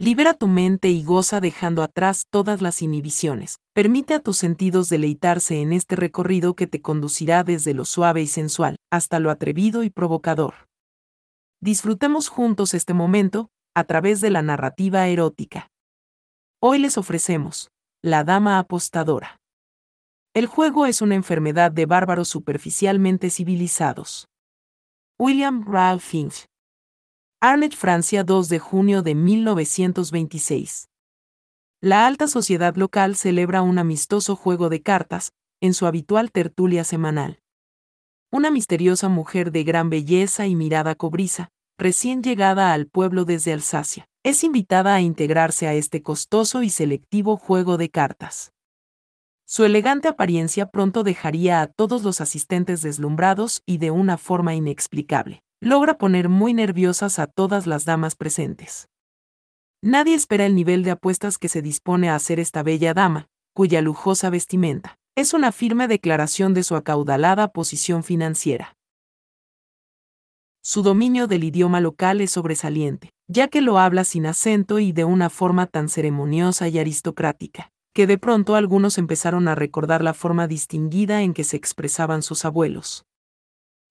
Libera tu mente y goza dejando atrás todas las inhibiciones. Permite a tus sentidos deleitarse en este recorrido que te conducirá desde lo suave y sensual hasta lo atrevido y provocador. Disfrutemos juntos este momento a través de la narrativa erótica. Hoy les ofrecemos La Dama Apostadora. El juego es una enfermedad de bárbaros superficialmente civilizados. William Ralph Finch. Arnett, Francia, 2 de junio de 1926. La alta sociedad local celebra un amistoso juego de cartas, en su habitual tertulia semanal. Una misteriosa mujer de gran belleza y mirada cobriza, recién llegada al pueblo desde Alsacia, es invitada a integrarse a este costoso y selectivo juego de cartas. Su elegante apariencia pronto dejaría a todos los asistentes deslumbrados y de una forma inexplicable. Logra poner muy nerviosas a todas las damas presentes. Nadie espera el nivel de apuestas que se dispone a hacer esta bella dama, cuya lujosa vestimenta es una firme declaración de su acaudalada posición financiera. Su dominio del idioma local es sobresaliente, ya que lo habla sin acento y de una forma tan ceremoniosa y aristocrática que de pronto algunos empezaron a recordar la forma distinguida en que se expresaban sus abuelos.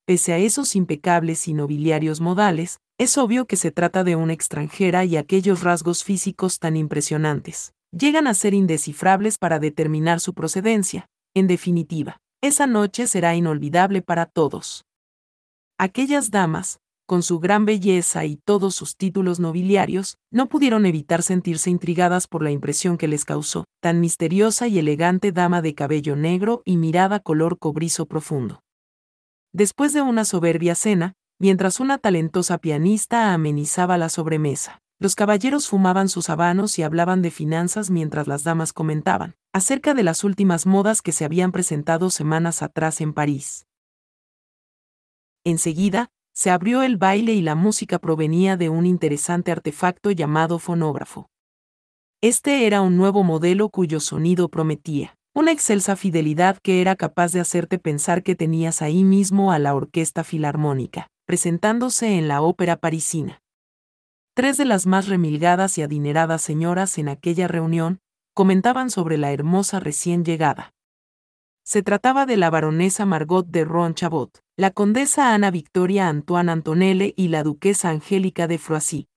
Pese a esos impecables y nobiliarios modales, es obvio que se trata de una extranjera y aquellos rasgos físicos tan impresionantes llegan a ser indescifrables para determinar su procedencia. En definitiva, esa noche será inolvidable para todos. Aquellas damas, con su gran belleza y todos sus títulos nobiliarios, no pudieron evitar sentirse intrigadas por la impresión que les causó, tan misteriosa y elegante dama de cabello negro y mirada color cobrizo profundo. Después de una soberbia cena, mientras una talentosa pianista amenizaba la sobremesa, los caballeros fumaban sus habanos y hablaban de finanzas mientras las damas comentaban acerca de las últimas modas que se habían presentado semanas atrás en París. Enseguida, se abrió el baile y la música provenía de un interesante artefacto llamado fonógrafo. Este era un nuevo modelo cuyo sonido prometía una excelsa fidelidad que era capaz de hacerte pensar que tenías ahí mismo a la orquesta filarmónica, presentándose en la ópera parisina. Tres de las más remilgadas y adineradas señoras en aquella reunión comentaban sobre la hermosa recién llegada. Se trataba de la baronesa Margot de Ronchabot, la condesa Ana Victoria Antoine Antonelle y la duquesa Angélica de Froissy.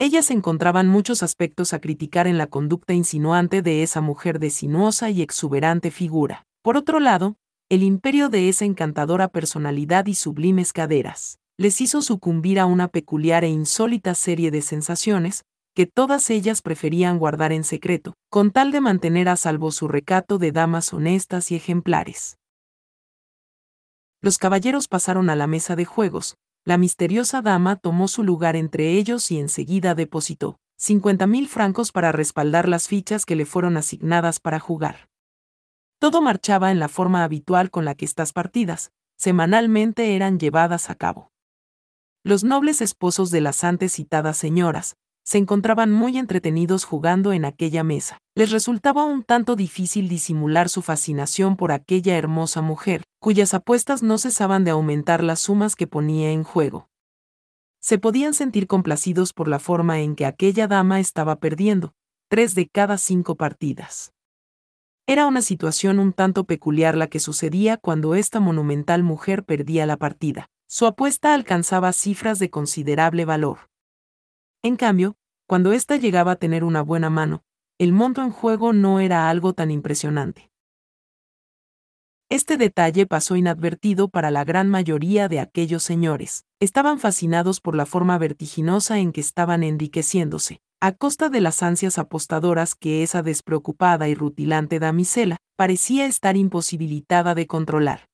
Ellas encontraban muchos aspectos a criticar en la conducta insinuante de esa mujer de sinuosa y exuberante figura. Por otro lado, el imperio de esa encantadora personalidad y sublimes caderas les hizo sucumbir a una peculiar e insólita serie de sensaciones, que todas ellas preferían guardar en secreto, con tal de mantener a salvo su recato de damas honestas y ejemplares. Los caballeros pasaron a la mesa de juegos, la misteriosa dama tomó su lugar entre ellos y enseguida depositó 50 mil francos para respaldar las fichas que le fueron asignadas para jugar. Todo marchaba en la forma habitual con la que estas partidas, semanalmente eran llevadas a cabo. Los nobles esposos de las antes citadas señoras, se encontraban muy entretenidos jugando en aquella mesa. Les resultaba un tanto difícil disimular su fascinación por aquella hermosa mujer, cuyas apuestas no cesaban de aumentar las sumas que ponía en juego. Se podían sentir complacidos por la forma en que aquella dama estaba perdiendo, tres de cada cinco partidas. Era una situación un tanto peculiar la que sucedía cuando esta monumental mujer perdía la partida. Su apuesta alcanzaba cifras de considerable valor. En cambio, cuando ésta llegaba a tener una buena mano, el monto en juego no era algo tan impresionante. Este detalle pasó inadvertido para la gran mayoría de aquellos señores. Estaban fascinados por la forma vertiginosa en que estaban enriqueciéndose, a costa de las ansias apostadoras que esa despreocupada y rutilante damisela parecía estar imposibilitada de controlar.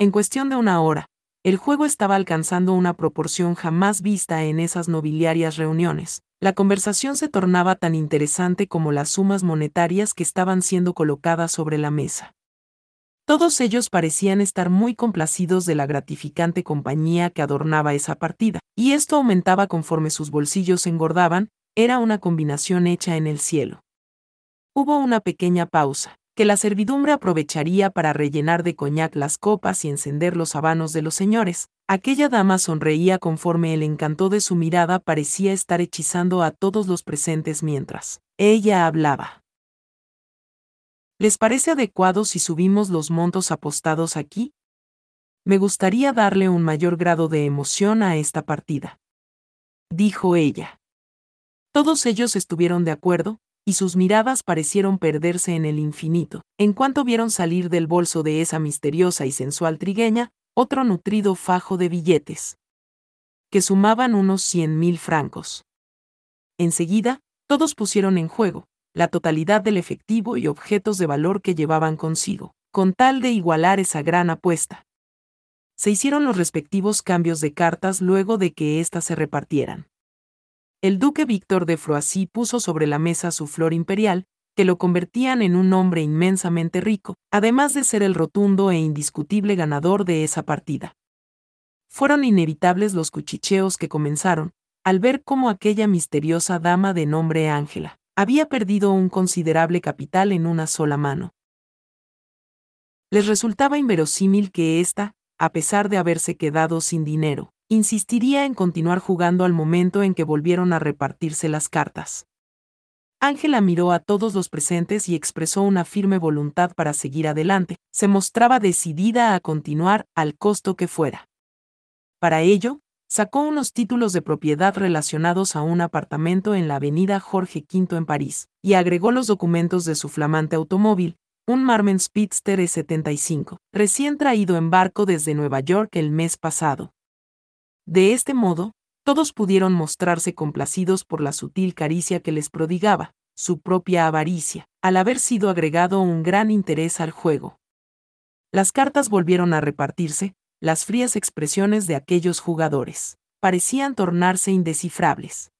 En cuestión de una hora, el juego estaba alcanzando una proporción jamás vista en esas nobiliarias reuniones. La conversación se tornaba tan interesante como las sumas monetarias que estaban siendo colocadas sobre la mesa. Todos ellos parecían estar muy complacidos de la gratificante compañía que adornaba esa partida, y esto aumentaba conforme sus bolsillos engordaban, era una combinación hecha en el cielo. Hubo una pequeña pausa que la servidumbre aprovecharía para rellenar de coñac las copas y encender los habanos de los señores, Aquella dama sonreía conforme el encanto de su mirada parecía estar hechizando a todos los presentes mientras ella hablaba. ¿Les parece adecuado si subimos los montos apostados aquí? Me gustaría darle un mayor grado de emoción a esta partida. Dijo ella. Todos ellos estuvieron de acuerdo, y sus miradas parecieron perderse en el infinito, en cuanto vieron salir del bolso de esa misteriosa y sensual trigueña, otro nutrido fajo de billetes, que sumaban unos cien mil francos. Enseguida, todos pusieron en juego, la totalidad del efectivo y objetos de valor que llevaban consigo, con tal de igualar esa gran apuesta. Se hicieron los respectivos cambios de cartas luego de que éstas se repartieran. El duque Víctor de Froissy puso sobre la mesa su flor imperial, que lo convertían en un hombre inmensamente rico, además de ser el rotundo e indiscutible ganador de esa partida. Fueron inevitables los cuchicheos que comenzaron, al ver cómo aquella misteriosa dama de nombre Ángela había perdido un considerable capital en una sola mano. Les resultaba inverosímil que ésta, a pesar de haberse quedado sin dinero, insistiría en continuar jugando al momento en que volvieron a repartirse las cartas. Ángela miró a todos los presentes y expresó una firme voluntad para seguir adelante, se mostraba decidida a continuar al costo que fuera. Para ello, sacó unos títulos de propiedad relacionados a un apartamento en la avenida Jorge V en París, y agregó los documentos de su flamante automóvil, un Marmen Speedster E75, recién traído en barco desde Nueva York el mes pasado. De este modo, todos pudieron mostrarse complacidos por la sutil caricia que les prodigaba, su propia avaricia, al haber sido agregado un gran interés al juego. Las cartas volvieron a repartirse, las frías expresiones de aquellos jugadores parecían tornarse indescifrables.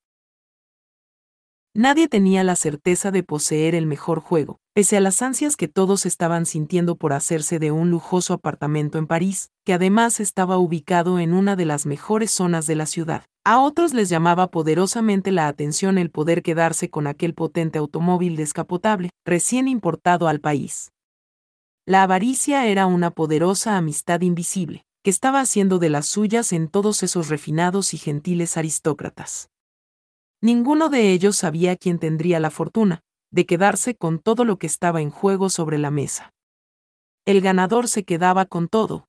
Nadie tenía la certeza de poseer el mejor juego, pese a las ansias que todos estaban sintiendo por hacerse de un lujoso apartamento en París, que además estaba ubicado en una de las mejores zonas de la ciudad. A otros les llamaba poderosamente la atención el poder quedarse con aquel potente automóvil descapotable, recién importado al país. La avaricia era una poderosa amistad invisible, que estaba haciendo de las suyas en todos esos refinados y gentiles aristócratas. Ninguno de ellos sabía quién tendría la fortuna de quedarse con todo lo que estaba en juego sobre la mesa. El ganador se quedaba con todo.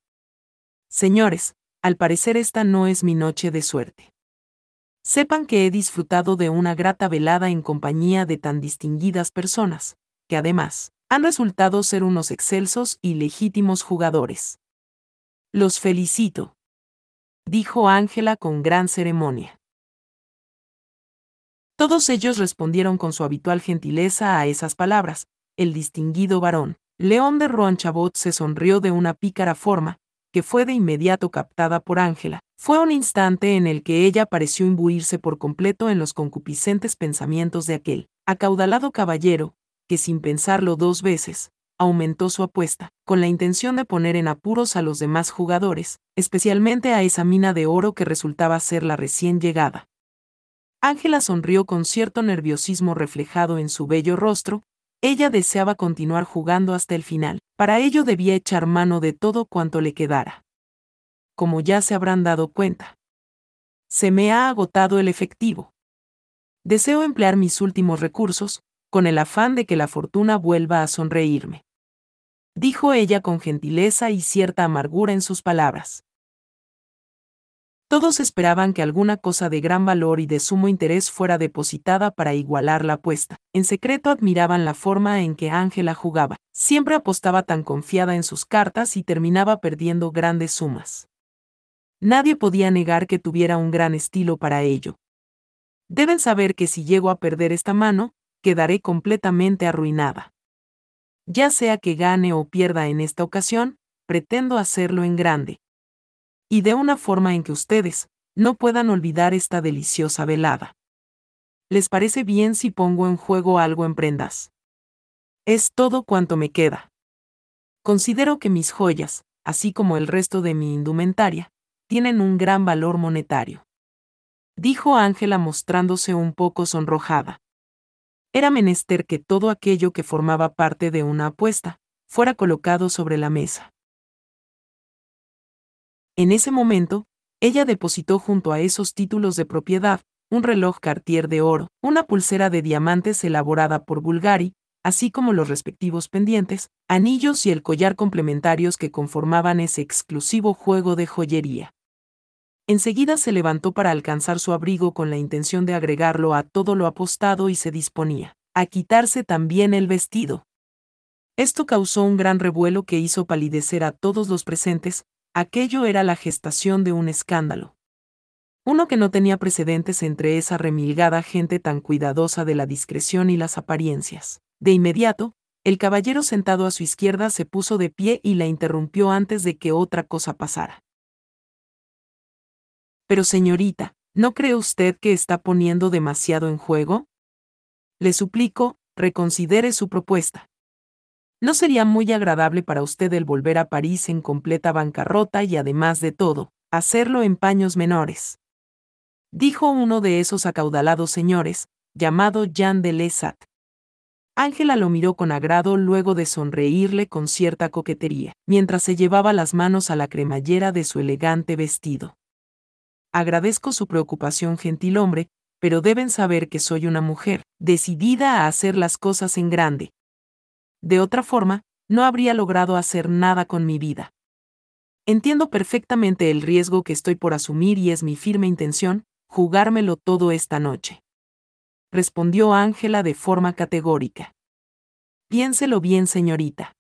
Señores, al parecer esta no es mi noche de suerte. Sepan que he disfrutado de una grata velada en compañía de tan distinguidas personas, que además, han resultado ser unos excelsos y legítimos jugadores. Los felicito, dijo Ángela con gran ceremonia. Todos ellos respondieron con su habitual gentileza a esas palabras. El distinguido varón, León de Roanchabot, se sonrió de una pícara forma, que fue de inmediato captada por Ángela. Fue un instante en el que ella pareció imbuirse por completo en los concupiscentes pensamientos de aquel acaudalado caballero, que sin pensarlo dos veces, aumentó su apuesta, con la intención de poner en apuros a los demás jugadores, especialmente a esa mina de oro que resultaba ser la recién llegada. Ángela sonrió con cierto nerviosismo reflejado en su bello rostro, ella deseaba continuar jugando hasta el final, para ello debía echar mano de todo cuanto le quedara. Como ya se habrán dado cuenta. Se me ha agotado el efectivo. Deseo emplear mis últimos recursos, con el afán de que la fortuna vuelva a sonreírme. Dijo ella con gentileza y cierta amargura en sus palabras. Todos esperaban que alguna cosa de gran valor y de sumo interés fuera depositada para igualar la apuesta. En secreto admiraban la forma en que Ángela jugaba. Siempre apostaba tan confiada en sus cartas y terminaba perdiendo grandes sumas. Nadie podía negar que tuviera un gran estilo para ello. Deben saber que si llego a perder esta mano, quedaré completamente arruinada. Ya sea que gane o pierda en esta ocasión, pretendo hacerlo en grande y de una forma en que ustedes no puedan olvidar esta deliciosa velada. ¿Les parece bien si pongo en juego algo en prendas? Es todo cuanto me queda. Considero que mis joyas, así como el resto de mi indumentaria, tienen un gran valor monetario. Dijo Ángela mostrándose un poco sonrojada. Era menester que todo aquello que formaba parte de una apuesta fuera colocado sobre la mesa. En ese momento, ella depositó junto a esos títulos de propiedad un reloj Cartier de oro, una pulsera de diamantes elaborada por Bulgari, así como los respectivos pendientes, anillos y el collar complementarios que conformaban ese exclusivo juego de joyería. Enseguida se levantó para alcanzar su abrigo con la intención de agregarlo a todo lo apostado y se disponía a quitarse también el vestido. Esto causó un gran revuelo que hizo palidecer a todos los presentes, aquello era la gestación de un escándalo. Uno que no tenía precedentes entre esa remilgada gente tan cuidadosa de la discreción y las apariencias. De inmediato, el caballero sentado a su izquierda se puso de pie y la interrumpió antes de que otra cosa pasara. Pero señorita, ¿no cree usted que está poniendo demasiado en juego? Le suplico, reconsidere su propuesta. No sería muy agradable para usted el volver a París en completa bancarrota y además de todo, hacerlo en paños menores. Dijo uno de esos acaudalados señores, llamado Jean de Lesat. Ángela lo miró con agrado luego de sonreírle con cierta coquetería, mientras se llevaba las manos a la cremallera de su elegante vestido. Agradezco su preocupación, gentil hombre, pero deben saber que soy una mujer, decidida a hacer las cosas en grande, de otra forma, no habría logrado hacer nada con mi vida. Entiendo perfectamente el riesgo que estoy por asumir y es mi firme intención, jugármelo todo esta noche. Respondió Ángela de forma categórica. Piénselo bien, señorita.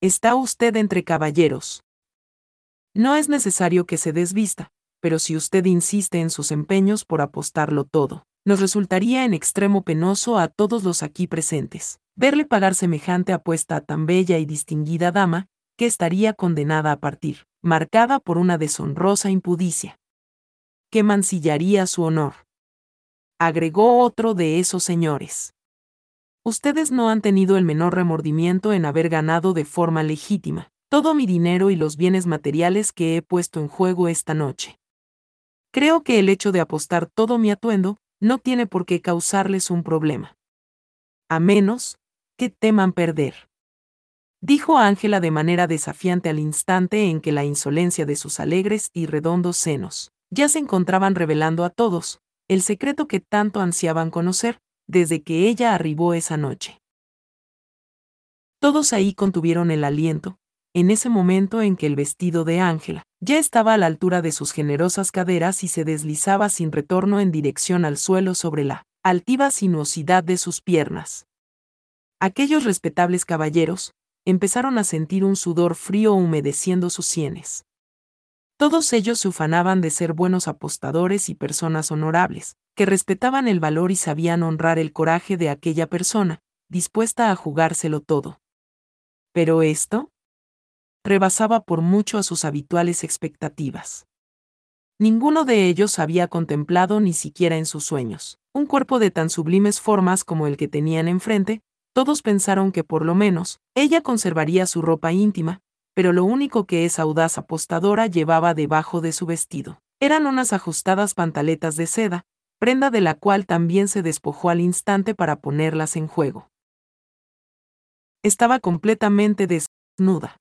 Está usted entre caballeros. No es necesario que se desvista, pero si usted insiste en sus empeños por apostarlo todo, nos resultaría en extremo penoso a todos los aquí presentes verle pagar semejante apuesta a tan bella y distinguida dama, que estaría condenada a partir, marcada por una deshonrosa impudicia. Que mancillaría su honor. Agregó otro de esos señores. Ustedes no han tenido el menor remordimiento en haber ganado de forma legítima todo mi dinero y los bienes materiales que he puesto en juego esta noche. Creo que el hecho de apostar todo mi atuendo no tiene por qué causarles un problema. A menos, que teman perder. Dijo Ángela de manera desafiante al instante en que la insolencia de sus alegres y redondos senos ya se encontraban revelando a todos el secreto que tanto ansiaban conocer desde que ella arribó esa noche. Todos ahí contuvieron el aliento, en ese momento en que el vestido de Ángela ya estaba a la altura de sus generosas caderas y se deslizaba sin retorno en dirección al suelo sobre la altiva sinuosidad de sus piernas. Aquellos respetables caballeros empezaron a sentir un sudor frío humedeciendo sus sienes. Todos ellos se ufanaban de ser buenos apostadores y personas honorables, que respetaban el valor y sabían honrar el coraje de aquella persona, dispuesta a jugárselo todo. Pero esto rebasaba por mucho a sus habituales expectativas. Ninguno de ellos había contemplado ni siquiera en sus sueños un cuerpo de tan sublimes formas como el que tenían enfrente, todos pensaron que por lo menos, ella conservaría su ropa íntima, pero lo único que esa audaz apostadora llevaba debajo de su vestido eran unas ajustadas pantaletas de seda, prenda de la cual también se despojó al instante para ponerlas en juego. Estaba completamente desnuda.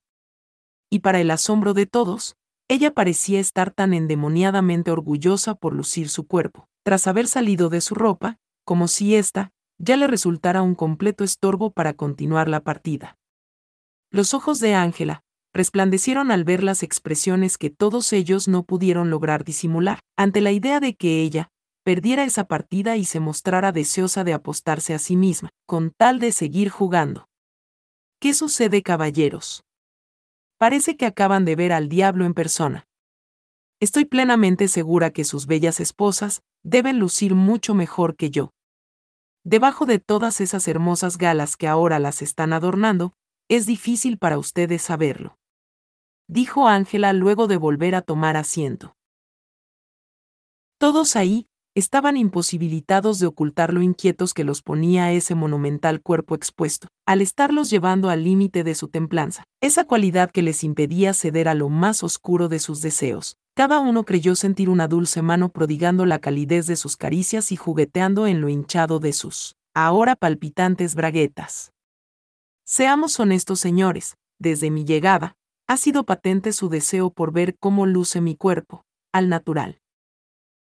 Y para el asombro de todos, ella parecía estar tan endemoniadamente orgullosa por lucir su cuerpo, tras haber salido de su ropa, como si ésta, ya le resultara un completo estorbo para continuar la partida. Los ojos de Ángela resplandecieron al ver las expresiones que todos ellos no pudieron lograr disimular, ante la idea de que ella perdiera esa partida y se mostrara deseosa de apostarse a sí misma, con tal de seguir jugando. ¿Qué sucede, caballeros? Parece que acaban de ver al diablo en persona. Estoy plenamente segura que sus bellas esposas deben lucir mucho mejor que yo. Debajo de todas esas hermosas galas que ahora las están adornando, es difícil para ustedes saberlo. Dijo Ángela luego de volver a tomar asiento. Todos ahí estaban imposibilitados de ocultar lo inquietos que los ponía ese monumental cuerpo expuesto, al estarlos llevando al límite de su templanza, esa cualidad que les impedía ceder a lo más oscuro de sus deseos, cada uno creyó sentir una dulce mano prodigando la calidez de sus caricias y jugueteando en lo hinchado de sus, ahora palpitantes braguetas. Seamos honestos, señores, desde mi llegada, Ha sido patente su deseo por ver cómo luce mi cuerpo, al natural.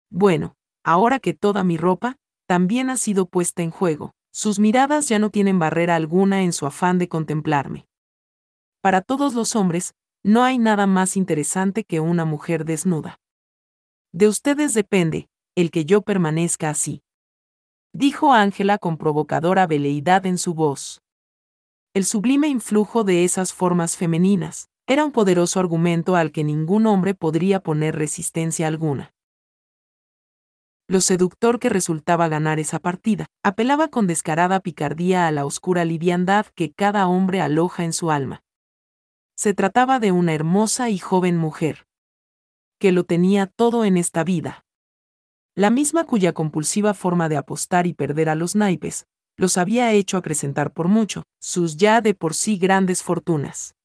Bueno, ahora que toda mi ropa, también ha sido puesta en juego, sus miradas ya no tienen barrera alguna en su afán de contemplarme. Para todos los hombres, no hay nada más interesante que una mujer desnuda. De ustedes depende, el que yo permanezca así. Dijo Ángela con provocadora veleidad en su voz. El sublime influjo de esas formas femeninas era un poderoso argumento al que ningún hombre podría poner resistencia alguna. Lo seductor que resultaba ganar esa partida, apelaba con descarada picardía a la oscura liviandad que cada hombre aloja en su alma. Se trataba de una hermosa y joven mujer, que lo tenía todo en esta vida. La misma cuya compulsiva forma de apostar y perder a los naipes, los había hecho acrecentar por mucho, sus ya de por sí grandes fortunas.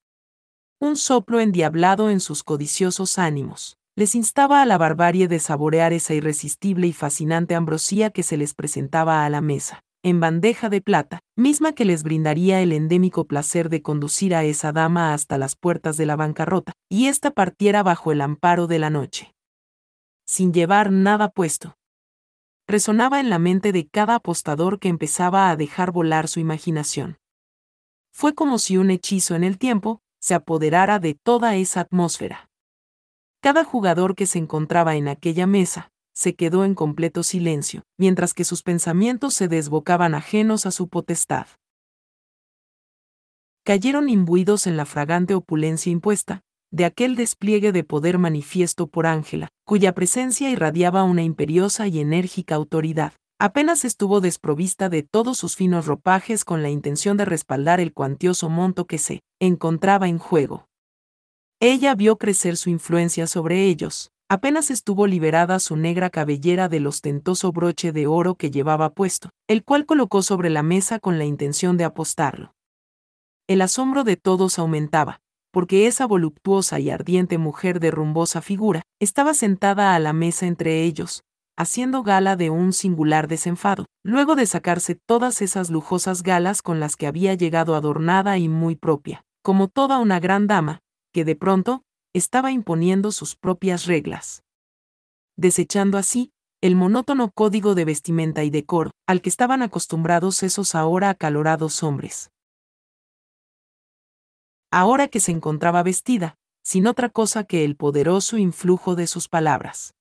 Un soplo endiablado en sus codiciosos ánimos les instaba a la barbarie de saborear esa irresistible y fascinante ambrosía que se les presentaba a la mesa, en bandeja de plata, misma que les brindaría el endémico placer de conducir a esa dama hasta las puertas de la bancarrota, y ésta partiera bajo el amparo de la noche. Sin llevar nada puesto. Resonaba en la mente de cada apostador que empezaba a dejar volar su imaginación. Fue como si un hechizo en el tiempo se apoderara de toda esa atmósfera. Cada jugador que se encontraba en aquella mesa, se quedó en completo silencio, mientras que sus pensamientos se desbocaban ajenos a su potestad. Cayeron imbuidos en la fragante opulencia impuesta, de aquel despliegue de poder manifiesto por Ángela, cuya presencia irradiaba una imperiosa y enérgica autoridad. Apenas estuvo desprovista de todos sus finos ropajes con la intención de respaldar el cuantioso monto que se encontraba en juego. Ella vio crecer su influencia sobre ellos, apenas estuvo liberada su negra cabellera del ostentoso broche de oro que llevaba puesto, el cual colocó sobre la mesa con la intención de apostarlo. El asombro de todos aumentaba, porque esa voluptuosa y ardiente mujer de rumbosa figura estaba sentada a la mesa entre ellos, haciendo gala de un singular desenfado, luego de sacarse todas esas lujosas galas con las que había llegado adornada y muy propia, como toda una gran dama, que de pronto estaba imponiendo sus propias reglas. Desechando así el monótono código de vestimenta y decoro al que estaban acostumbrados esos ahora acalorados hombres. Ahora que se encontraba vestida, sin otra cosa que el poderoso influjo de sus palabras.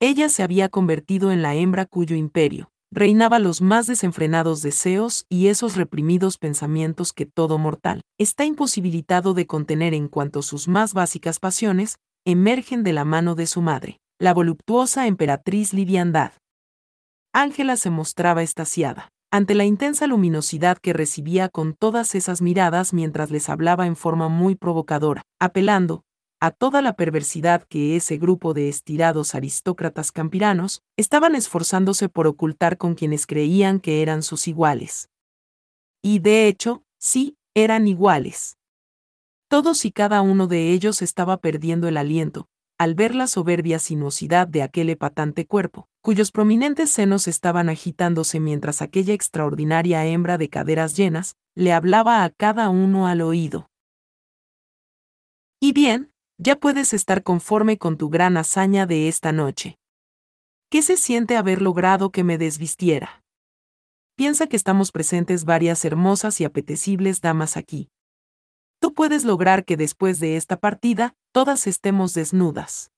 Ella se había convertido en la hembra cuyo imperio, reinaba los más desenfrenados deseos y esos reprimidos pensamientos que todo mortal está imposibilitado de contener en cuanto sus más básicas pasiones emergen de la mano de su madre, la voluptuosa emperatriz Liviandad. Ángela se mostraba estasiada ante la intensa luminosidad que recibía con todas esas miradas mientras les hablaba en forma muy provocadora, apelando, a toda la perversidad que ese grupo de estirados aristócratas campiranos estaban esforzándose por ocultar con quienes creían que eran sus iguales. Y de hecho, sí, eran iguales. Todos y cada uno de ellos estaba perdiendo el aliento, al ver la soberbia sinuosidad de aquel epatante cuerpo, cuyos prominentes senos estaban agitándose mientras aquella extraordinaria hembra de caderas llenas le hablaba a cada uno al oído. Y bien, ya puedes estar conforme con tu gran hazaña de esta noche. ¿Qué se siente haber logrado que me desvistiera? Piensa que estamos presentes varias hermosas y apetecibles damas aquí. Tú puedes lograr que después de esta partida, todas estemos desnudas.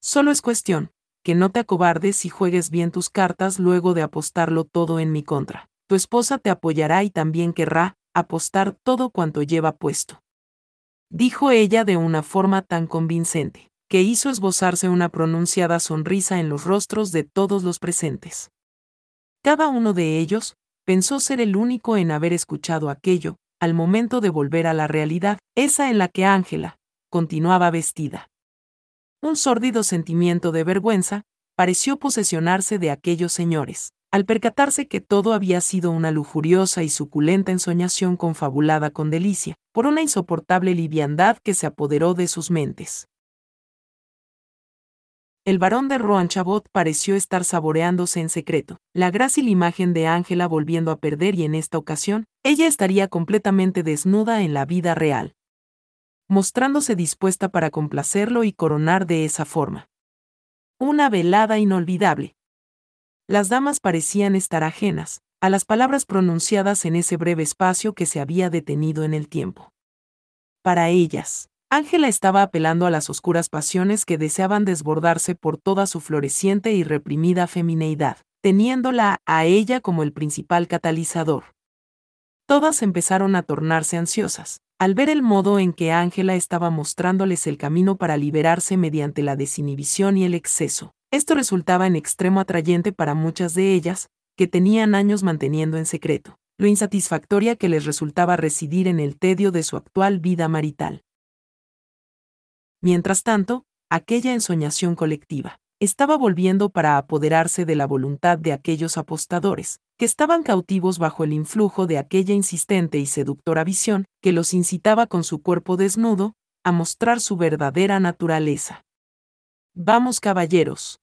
Solo es cuestión, que no te acobardes y juegues bien tus cartas luego de apostarlo todo en mi contra. Tu esposa te apoyará y también querrá apostar todo cuanto lleva puesto dijo ella de una forma tan convincente, que hizo esbozarse una pronunciada sonrisa en los rostros de todos los presentes. Cada uno de ellos pensó ser el único en haber escuchado aquello, al momento de volver a la realidad, esa en la que Ángela continuaba vestida. Un sórdido sentimiento de vergüenza pareció posesionarse de aquellos señores, al percatarse que todo había sido una lujuriosa y suculenta ensoñación confabulada con delicia, por una insoportable liviandad que se apoderó de sus mentes. El barón de Roanchabot pareció estar saboreándose en secreto, la grácil imagen de Ángela volviendo a perder y en esta ocasión, ella estaría completamente desnuda en la vida real. mostrándose dispuesta para complacerlo y coronar de esa forma. Una velada inolvidable. Las damas parecían estar ajenas a las palabras pronunciadas en ese breve espacio que se había detenido en el tiempo. Para ellas, Ángela estaba apelando a las oscuras pasiones que deseaban desbordarse por toda su floreciente y reprimida femineidad, teniéndola a ella como el principal catalizador. Todas empezaron a tornarse ansiosas, al ver el modo en que Ángela estaba mostrándoles el camino para liberarse mediante la desinhibición y el exceso. Esto resultaba en extremo atrayente para muchas de ellas, que tenían años manteniendo en secreto, lo insatisfactoria que les resultaba residir en el tedio de su actual vida marital. Mientras tanto, aquella ensoñación colectiva estaba volviendo para apoderarse de la voluntad de aquellos apostadores, que estaban cautivos bajo el influjo de aquella insistente y seductora visión que los incitaba con su cuerpo desnudo a mostrar su verdadera naturaleza. Vamos caballeros.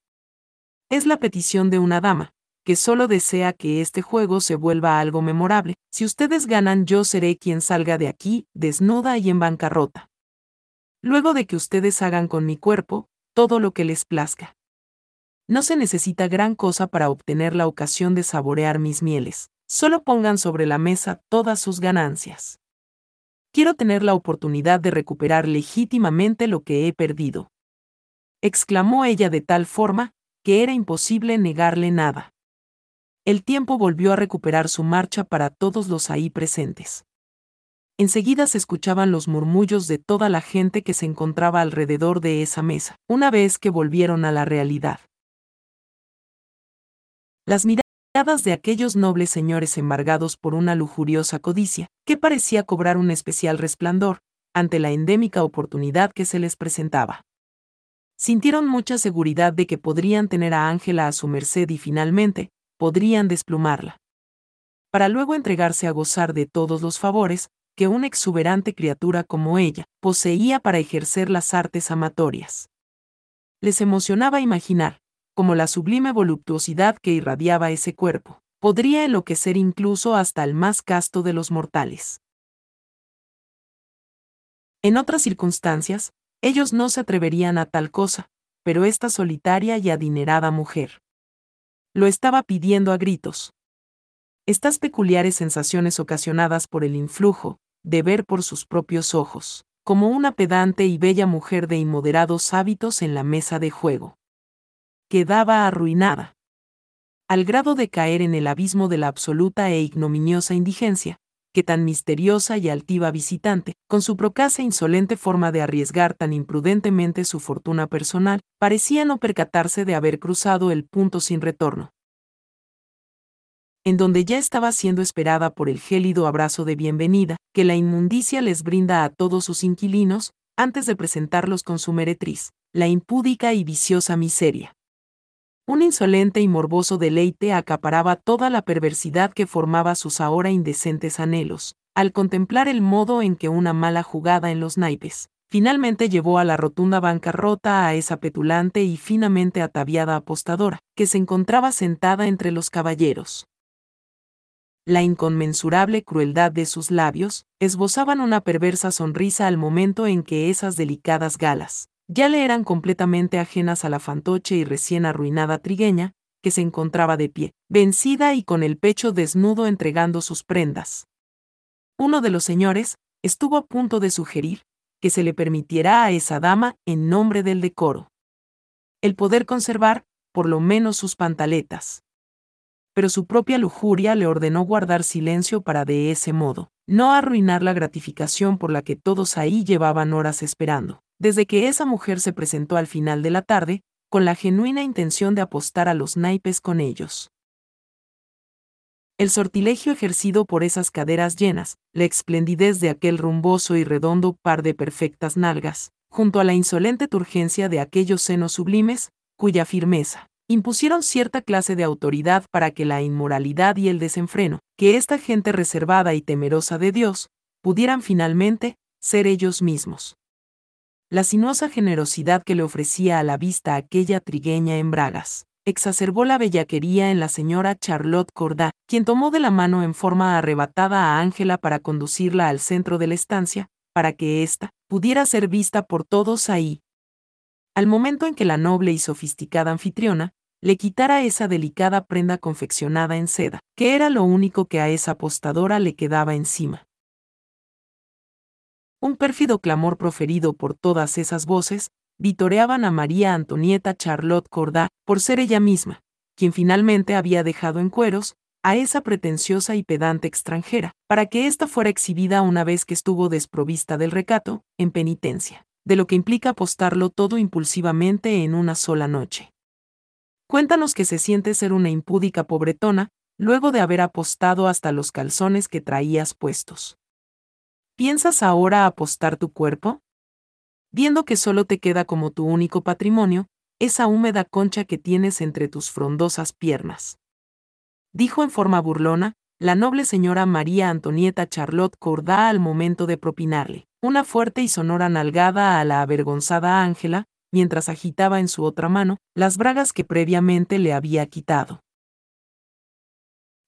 Es la petición de una dama, que solo desea que este juego se vuelva algo memorable. Si ustedes ganan yo seré quien salga de aquí, desnuda y en bancarrota. Luego de que ustedes hagan con mi cuerpo, todo lo que les plazca. No se necesita gran cosa para obtener la ocasión de saborear mis mieles, solo pongan sobre la mesa todas sus ganancias. Quiero tener la oportunidad de recuperar legítimamente lo que he perdido. Exclamó ella de tal forma, que era imposible negarle nada. El tiempo volvió a recuperar su marcha para todos los ahí presentes. Enseguida se escuchaban los murmullos de toda la gente que se encontraba alrededor de esa mesa, una vez que volvieron a la realidad. Las miradas de aquellos nobles señores embargados por una lujuriosa codicia, que parecía cobrar un especial resplandor, ante la endémica oportunidad que se les presentaba. Sintieron mucha seguridad de que podrían tener a Ángela a su merced y finalmente, podrían desplumarla. Para luego entregarse a gozar de todos los favores que una exuberante criatura como ella poseía para ejercer las artes amatorias. Les emocionaba imaginar, como la sublime voluptuosidad que irradiaba ese cuerpo, podría enloquecer incluso hasta el más casto de los mortales. En otras circunstancias, ellos no se atreverían a tal cosa, pero esta solitaria y adinerada mujer lo estaba pidiendo a gritos. Estas peculiares sensaciones ocasionadas por el influjo, de ver por sus propios ojos, como una pedante y bella mujer de inmoderados hábitos en la mesa de juego quedaba arruinada. Al grado de caer en el abismo de la absoluta e ignominiosa indigencia, que tan misteriosa y altiva visitante, con su procaz e insolente forma de arriesgar tan imprudentemente su fortuna personal, parecía no percatarse de haber cruzado el punto sin retorno. En donde ya estaba siendo esperada por el gélido abrazo de bienvenida, que la inmundicia les brinda a todos sus inquilinos, antes de presentarlos con su meretriz, la impúdica y viciosa miseria. Un insolente y morboso deleite acaparaba toda la perversidad que formaba sus ahora indecentes anhelos, al contemplar el modo en que una mala jugada en los naipes finalmente llevó a la rotunda bancarrota a esa petulante y finamente ataviada apostadora, que se encontraba sentada entre los caballeros. La inconmensurable crueldad de sus labios esbozaban una perversa sonrisa al momento en que esas delicadas galas, ya le eran completamente ajenas a la fantoche y recién arruinada trigueña, que se encontraba de pie, vencida y con el pecho desnudo entregando sus prendas. Uno de los señores estuvo a punto de sugerir que se le permitiera a esa dama, en nombre del decoro, el poder conservar, por lo menos, sus pantaletas. Pero su propia lujuria le ordenó guardar silencio para de ese modo, no arruinar la gratificación por la que todos ahí llevaban horas esperando desde que esa mujer se presentó al final de la tarde, con la genuina intención de apostar a los naipes con ellos. El sortilegio ejercido por esas caderas llenas, la esplendidez de aquel rumboso y redondo par de perfectas nalgas, junto a la insolente turgencia de aquellos senos sublimes, cuya firmeza, impusieron cierta clase de autoridad para que la inmoralidad y el desenfreno, que esta gente reservada y temerosa de Dios, pudieran finalmente ser ellos mismos la sinuosa generosidad que le ofrecía a la vista aquella trigueña en bragas exacerbó la bellaquería en la señora Charlotte Corda, quien tomó de la mano en forma arrebatada a Ángela para conducirla al centro de la estancia, para que ésta pudiera ser vista por todos ahí. Al momento en que la noble y sofisticada anfitriona le quitara esa delicada prenda confeccionada en seda, que era lo único que a esa apostadora le quedaba encima. Un pérfido clamor proferido por todas esas voces, vitoreaban a María Antonieta Charlotte Cordat por ser ella misma, quien finalmente había dejado en cueros a esa pretenciosa y pedante extranjera, para que ésta fuera exhibida una vez que estuvo desprovista del recato, en penitencia, de lo que implica apostarlo todo impulsivamente en una sola noche. Cuéntanos que se siente ser una impúdica pobretona, luego de haber apostado hasta los calzones que traías puestos. ¿Piensas ahora apostar tu cuerpo? Viendo que solo te queda como tu único patrimonio, esa húmeda concha que tienes entre tus frondosas piernas. Dijo en forma burlona, la noble señora María Antonieta Charlotte Corda al momento de propinarle una fuerte y sonora nalgada a la avergonzada Ángela, mientras agitaba en su otra mano las bragas que previamente le había quitado.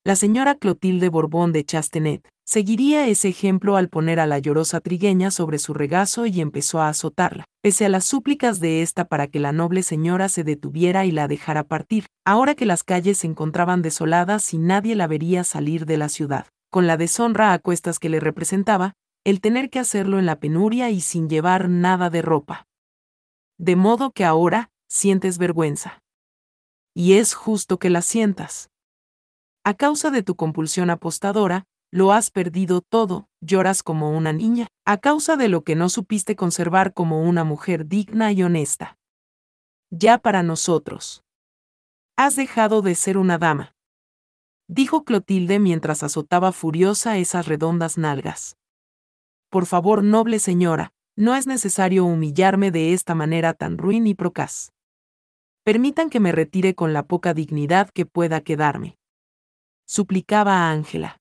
La señora Clotilde Borbón de Chastenet seguiría ese ejemplo al poner a la llorosa trigueña sobre su regazo y empezó a azotarla, pese a las súplicas de ésta para que la noble señora se detuviera y la dejara partir, ahora que las calles se encontraban desoladas y nadie la vería salir de la ciudad, con la deshonra a cuestas que le representaba, el tener que hacerlo en la penuria y sin llevar nada de ropa de modo que ahora sientes vergüenza. Y es justo que la sientas. A causa de tu compulsión apostadora, lo has perdido todo, lloras como una niña, a causa de lo que no supiste conservar como una mujer digna y honesta. Ya para nosotros. Has dejado de ser una dama. Dijo Clotilde mientras azotaba furiosa esas redondas nalgas. Por favor, noble señora, no es necesario humillarme de esta manera tan ruin y procaz. Permitan que me retire con la poca dignidad que pueda quedarme. Suplicaba a Ángela.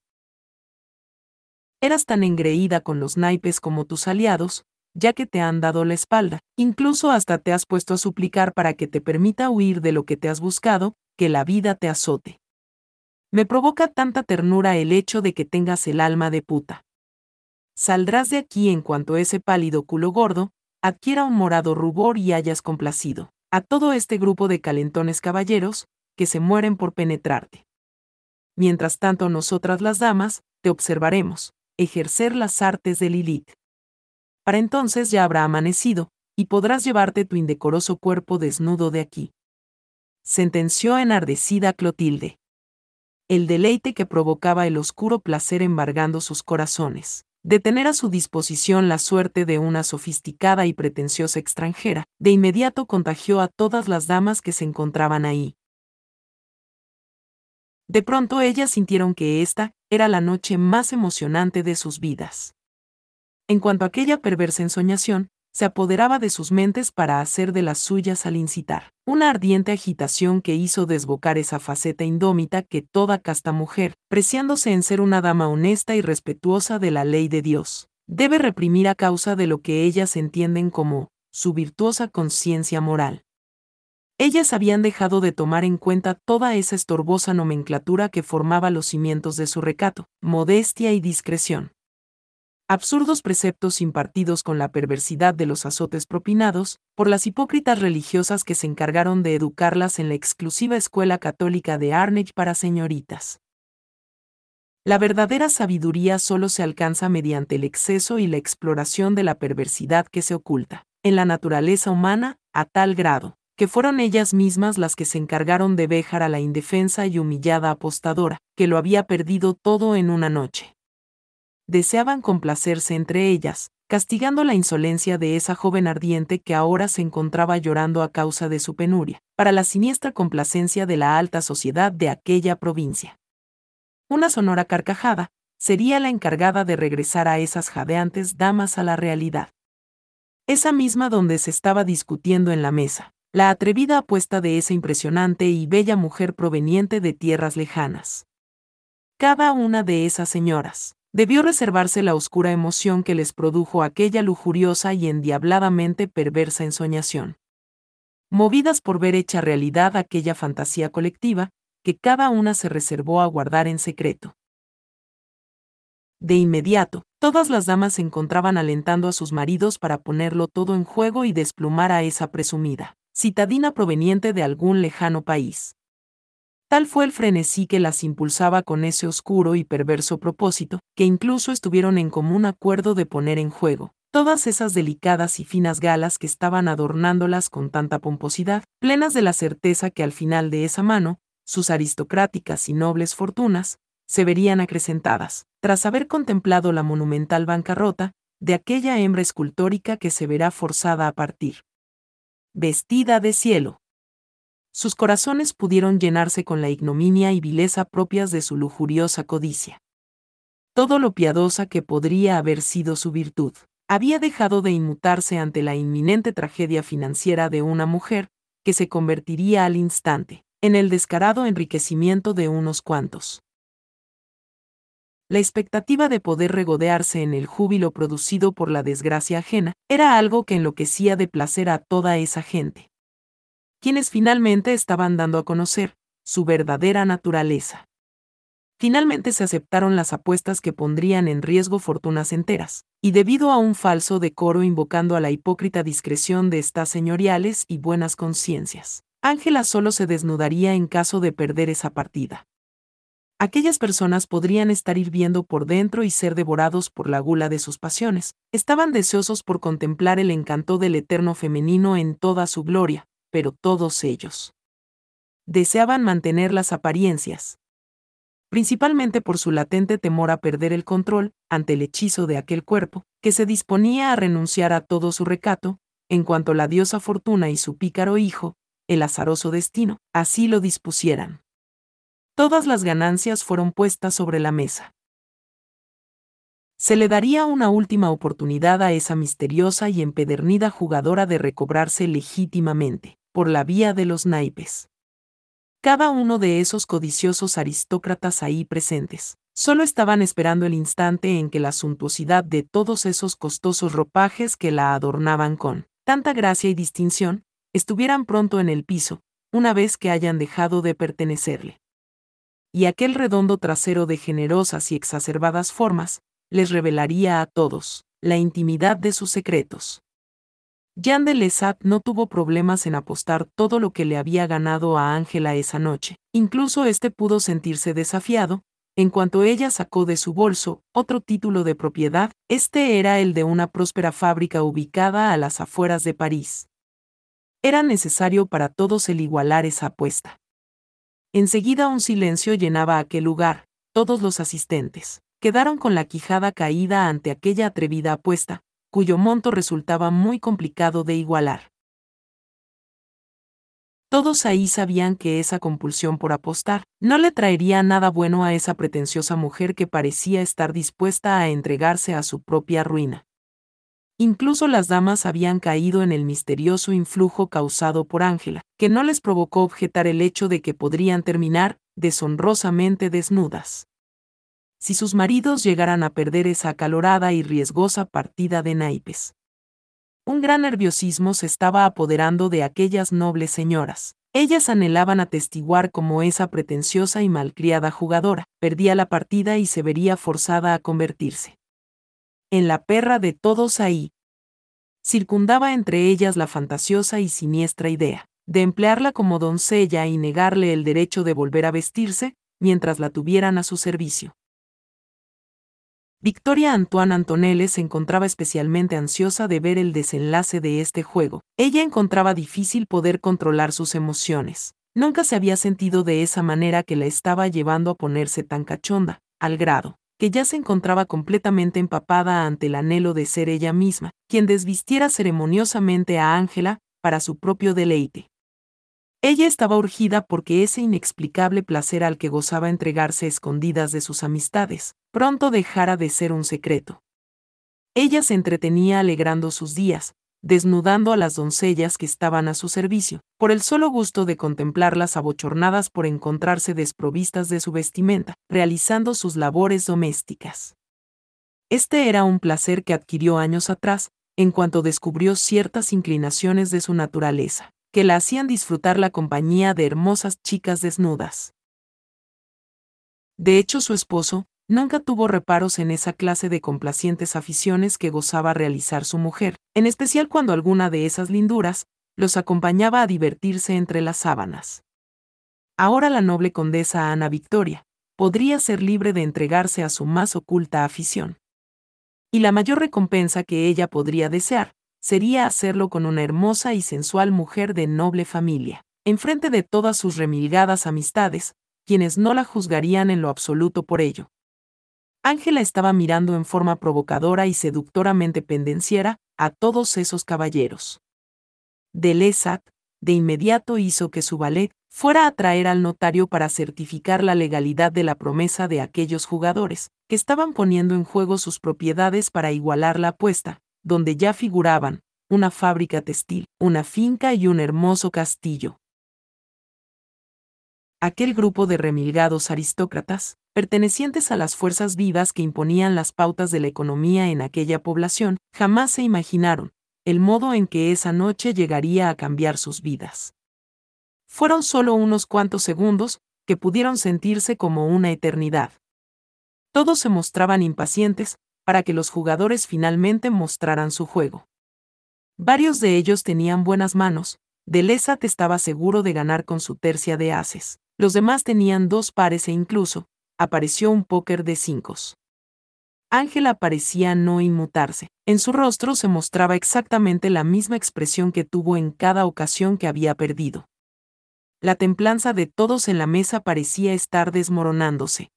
Eras tan engreída con los naipes como tus aliados, ya que te han dado la espalda, incluso hasta te has puesto a suplicar para que te permita huir de lo que te has buscado, que la vida te azote. Me provoca tanta ternura el hecho de que tengas el alma de puta. Saldrás de aquí en cuanto ese pálido culo gordo adquiera un morado rubor y hayas complacido a todo este grupo de calentones caballeros que se mueren por penetrarte. Mientras tanto nosotras las damas, te observaremos, ejercer las artes de Lilith. Para entonces ya habrá amanecido, y podrás llevarte tu indecoroso cuerpo desnudo de aquí. Sentenció enardecida Clotilde. El deleite que provocaba el oscuro placer embargando sus corazones de tener a su disposición la suerte de una sofisticada y pretenciosa extranjera, de inmediato contagió a todas las damas que se encontraban ahí. De pronto ellas sintieron que esta era la noche más emocionante de sus vidas. En cuanto a aquella perversa ensoñación, se apoderaba de sus mentes para hacer de las suyas al incitar. Una ardiente agitación que hizo desbocar esa faceta indómita que toda casta mujer, preciándose en ser una dama honesta y respetuosa de la ley de Dios, debe reprimir a causa de lo que ellas entienden como su virtuosa conciencia moral. Ellas habían dejado de tomar en cuenta toda esa estorbosa nomenclatura que formaba los cimientos de su recato, modestia y discreción absurdos preceptos impartidos con la perversidad de los azotes propinados, por las hipócritas religiosas que se encargaron de educarlas en la exclusiva escuela católica de Arnage para señoritas. La verdadera sabiduría solo se alcanza mediante el exceso y la exploración de la perversidad que se oculta en la naturaleza humana, a tal grado, que fueron ellas mismas las que se encargaron de vejar a la indefensa y humillada apostadora, que lo había perdido todo en una noche deseaban complacerse entre ellas, castigando la insolencia de esa joven ardiente que ahora se encontraba llorando a causa de su penuria, para la siniestra complacencia de la alta sociedad de aquella provincia. Una sonora carcajada sería la encargada de regresar a esas jadeantes damas a la realidad. Esa misma donde se estaba discutiendo en la mesa, la atrevida apuesta de esa impresionante y bella mujer proveniente de tierras lejanas. Cada una de esas señoras, debió reservarse la oscura emoción que les produjo aquella lujuriosa y endiabladamente perversa ensoñación. Movidas por ver hecha realidad aquella fantasía colectiva, que cada una se reservó a guardar en secreto. De inmediato, todas las damas se encontraban alentando a sus maridos para ponerlo todo en juego y desplumar a esa presumida citadina proveniente de algún lejano país. Tal fue el frenesí que las impulsaba con ese oscuro y perverso propósito, que incluso estuvieron en común acuerdo de poner en juego todas esas delicadas y finas galas que estaban adornándolas con tanta pomposidad, plenas de la certeza que al final de esa mano, sus aristocráticas y nobles fortunas, se verían acrecentadas, tras haber contemplado la monumental bancarrota de aquella hembra escultórica que se verá forzada a partir. Vestida de cielo. Sus corazones pudieron llenarse con la ignominia y vileza propias de su lujuriosa codicia. Todo lo piadosa que podría haber sido su virtud, había dejado de inmutarse ante la inminente tragedia financiera de una mujer, que se convertiría al instante, en el descarado enriquecimiento de unos cuantos. La expectativa de poder regodearse en el júbilo producido por la desgracia ajena era algo que enloquecía de placer a toda esa gente. Quienes finalmente estaban dando a conocer su verdadera naturaleza. Finalmente se aceptaron las apuestas que pondrían en riesgo fortunas enteras, y debido a un falso decoro invocando a la hipócrita discreción de estas señoriales y buenas conciencias, Ángela solo se desnudaría en caso de perder esa partida aquellas personas podrían estar hirviendo por dentro y ser devorados por la gula de sus pasiones. Estaban deseosos por contemplar el encanto del eterno femenino en toda su gloria, pero todos ellos deseaban mantener las apariencias, principalmente por su latente temor a perder el control ante el hechizo de aquel cuerpo, que se disponía a renunciar a todo su recato, en cuanto la diosa Fortuna y su pícaro hijo, el azaroso destino, así lo dispusieran. Todas las ganancias fueron puestas sobre la mesa. Se le daría una última oportunidad a esa misteriosa y empedernida jugadora de recobrarse legítimamente, por la vía de los naipes. Cada uno de esos codiciosos aristócratas ahí presentes, solo estaban esperando el instante en que la suntuosidad de todos esos costosos ropajes que la adornaban con tanta gracia y distinción, estuvieran pronto en el piso, una vez que hayan dejado de pertenecerle y aquel redondo trasero de generosas y exacerbadas formas, les revelaría a todos la intimidad de sus secretos. Jean de Lesat no tuvo problemas en apostar todo lo que le había ganado a Ángela esa noche. Incluso éste pudo sentirse desafiado, en cuanto ella sacó de su bolso otro título de propiedad, este era el de una próspera fábrica ubicada a las afueras de París. Era necesario para todos el igualar esa apuesta. Enseguida un silencio llenaba aquel lugar, todos los asistentes quedaron con la quijada caída ante aquella atrevida apuesta, cuyo monto resultaba muy complicado de igualar. Todos ahí sabían que esa compulsión por apostar no le traería nada bueno a esa pretenciosa mujer que parecía estar dispuesta a entregarse a su propia ruina. Incluso las damas habían caído en el misterioso influjo causado por Ángela, que no les provocó objetar el hecho de que podrían terminar deshonrosamente desnudas. Si sus maridos llegaran a perder esa acalorada y riesgosa partida de naipes. Un gran nerviosismo se estaba apoderando de aquellas nobles señoras. Ellas anhelaban atestiguar cómo esa pretenciosa y malcriada jugadora perdía la partida y se vería forzada a convertirse en la perra de todos ahí. Circundaba entre ellas la fantasiosa y siniestra idea de emplearla como doncella y negarle el derecho de volver a vestirse mientras la tuvieran a su servicio. Victoria Antoine Antonelle se encontraba especialmente ansiosa de ver el desenlace de este juego. Ella encontraba difícil poder controlar sus emociones. Nunca se había sentido de esa manera que la estaba llevando a ponerse tan cachonda, al grado que ya se encontraba completamente empapada ante el anhelo de ser ella misma, quien desvistiera ceremoniosamente a Ángela para su propio deleite. Ella estaba urgida porque ese inexplicable placer al que gozaba entregarse escondidas de sus amistades, pronto dejara de ser un secreto. Ella se entretenía alegrando sus días, desnudando a las doncellas que estaban a su servicio, por el solo gusto de contemplarlas abochornadas por encontrarse desprovistas de su vestimenta, realizando sus labores domésticas. Este era un placer que adquirió años atrás, en cuanto descubrió ciertas inclinaciones de su naturaleza, que la hacían disfrutar la compañía de hermosas chicas desnudas. De hecho, su esposo, Nunca tuvo reparos en esa clase de complacientes aficiones que gozaba realizar su mujer, en especial cuando alguna de esas linduras los acompañaba a divertirse entre las sábanas. Ahora la noble condesa Ana Victoria podría ser libre de entregarse a su más oculta afición. Y la mayor recompensa que ella podría desear sería hacerlo con una hermosa y sensual mujer de noble familia, enfrente de todas sus remilgadas amistades, quienes no la juzgarían en lo absoluto por ello. Ángela estaba mirando en forma provocadora y seductoramente pendenciera a todos esos caballeros. Delesat, de inmediato hizo que su valet fuera a traer al notario para certificar la legalidad de la promesa de aquellos jugadores, que estaban poniendo en juego sus propiedades para igualar la apuesta, donde ya figuraban una fábrica textil, una finca y un hermoso castillo. Aquel grupo de remilgados aristócratas, pertenecientes a las fuerzas vivas que imponían las pautas de la economía en aquella población, jamás se imaginaron el modo en que esa noche llegaría a cambiar sus vidas. Fueron solo unos cuantos segundos, que pudieron sentirse como una eternidad. Todos se mostraban impacientes, para que los jugadores finalmente mostraran su juego. Varios de ellos tenían buenas manos, Delesat estaba seguro de ganar con su tercia de ases. Los demás tenían dos pares e incluso, apareció un póker de cinco. Ángela parecía no inmutarse. En su rostro se mostraba exactamente la misma expresión que tuvo en cada ocasión que había perdido la templanza de todos en la mesa parecía estar desmoronándose.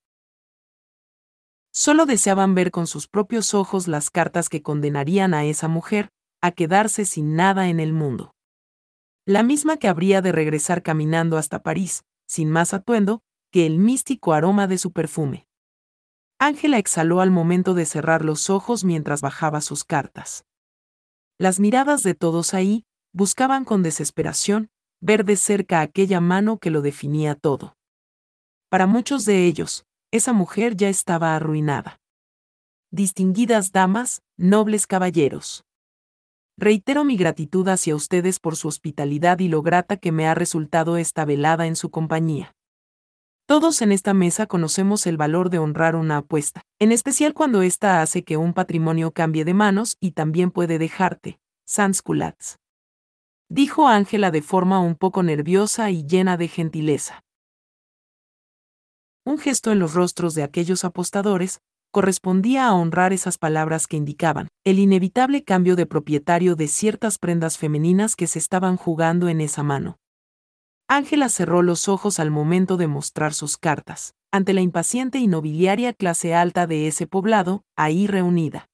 Solo deseaban ver con sus propios ojos las cartas que condenarían a esa mujer a quedarse sin nada en el mundo. La misma que habría de regresar caminando hasta París, sin más atuendo que el místico aroma de su perfume. Ángela exhaló al momento de cerrar los ojos mientras bajaba sus cartas. Las miradas de todos ahí buscaban con desesperación ver de cerca aquella mano que lo definía todo. Para muchos de ellos, esa mujer ya estaba arruinada. Distinguidas damas, nobles caballeros. Reitero mi gratitud hacia ustedes por su hospitalidad y lo grata que me ha resultado esta velada en su compañía. Todos en esta mesa conocemos el valor de honrar una apuesta, en especial cuando ésta hace que un patrimonio cambie de manos y también puede dejarte, sansculats dijo Ángela de forma un poco nerviosa y llena de gentileza. Un gesto en los rostros de aquellos apostadores correspondía a honrar esas palabras que indicaban el inevitable cambio de propietario de ciertas prendas femeninas que se estaban jugando en esa mano. Ángela cerró los ojos al momento de mostrar sus cartas, ante la impaciente y nobiliaria clase alta de ese poblado, ahí reunida.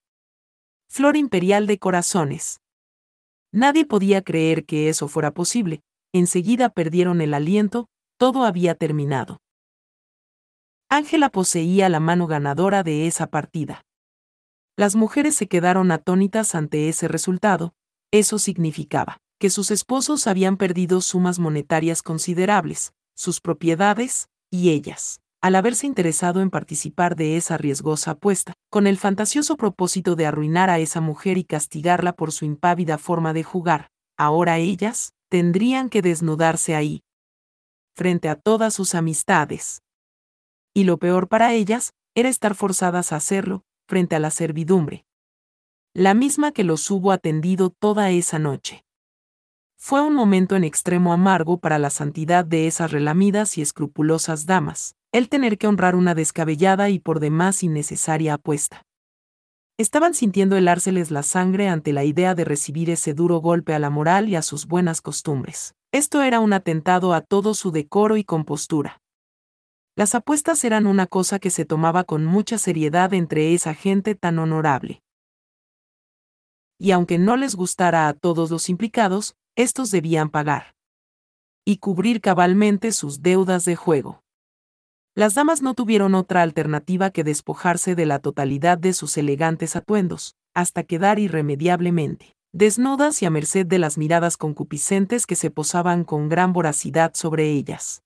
Flor imperial de corazones, Nadie podía creer que eso fuera posible, enseguida perdieron el aliento, todo había terminado. Ángela poseía la mano ganadora de esa partida. Las mujeres se quedaron atónitas ante ese resultado, eso significaba que sus esposos habían perdido sumas monetarias considerables, sus propiedades, y ellas al haberse interesado en participar de esa riesgosa apuesta, con el fantasioso propósito de arruinar a esa mujer y castigarla por su impávida forma de jugar, ahora ellas tendrían que desnudarse ahí, frente a todas sus amistades. Y lo peor para ellas era estar forzadas a hacerlo, frente a la servidumbre. La misma que los hubo atendido toda esa noche. Fue un momento en extremo amargo para la santidad de esas relamidas y escrupulosas damas, el tener que honrar una descabellada y por demás innecesaria apuesta. Estaban sintiendo helárseles la sangre ante la idea de recibir ese duro golpe a la moral y a sus buenas costumbres. Esto era un atentado a todo su decoro y compostura. Las apuestas eran una cosa que se tomaba con mucha seriedad entre esa gente tan honorable. Y aunque no les gustara a todos los implicados, estos debían pagar. Y cubrir cabalmente sus deudas de juego las damas no tuvieron otra alternativa que despojarse de la totalidad de sus elegantes atuendos, hasta quedar irremediablemente desnudas y a merced de las miradas concupiscentes que se posaban con gran voracidad sobre ellas.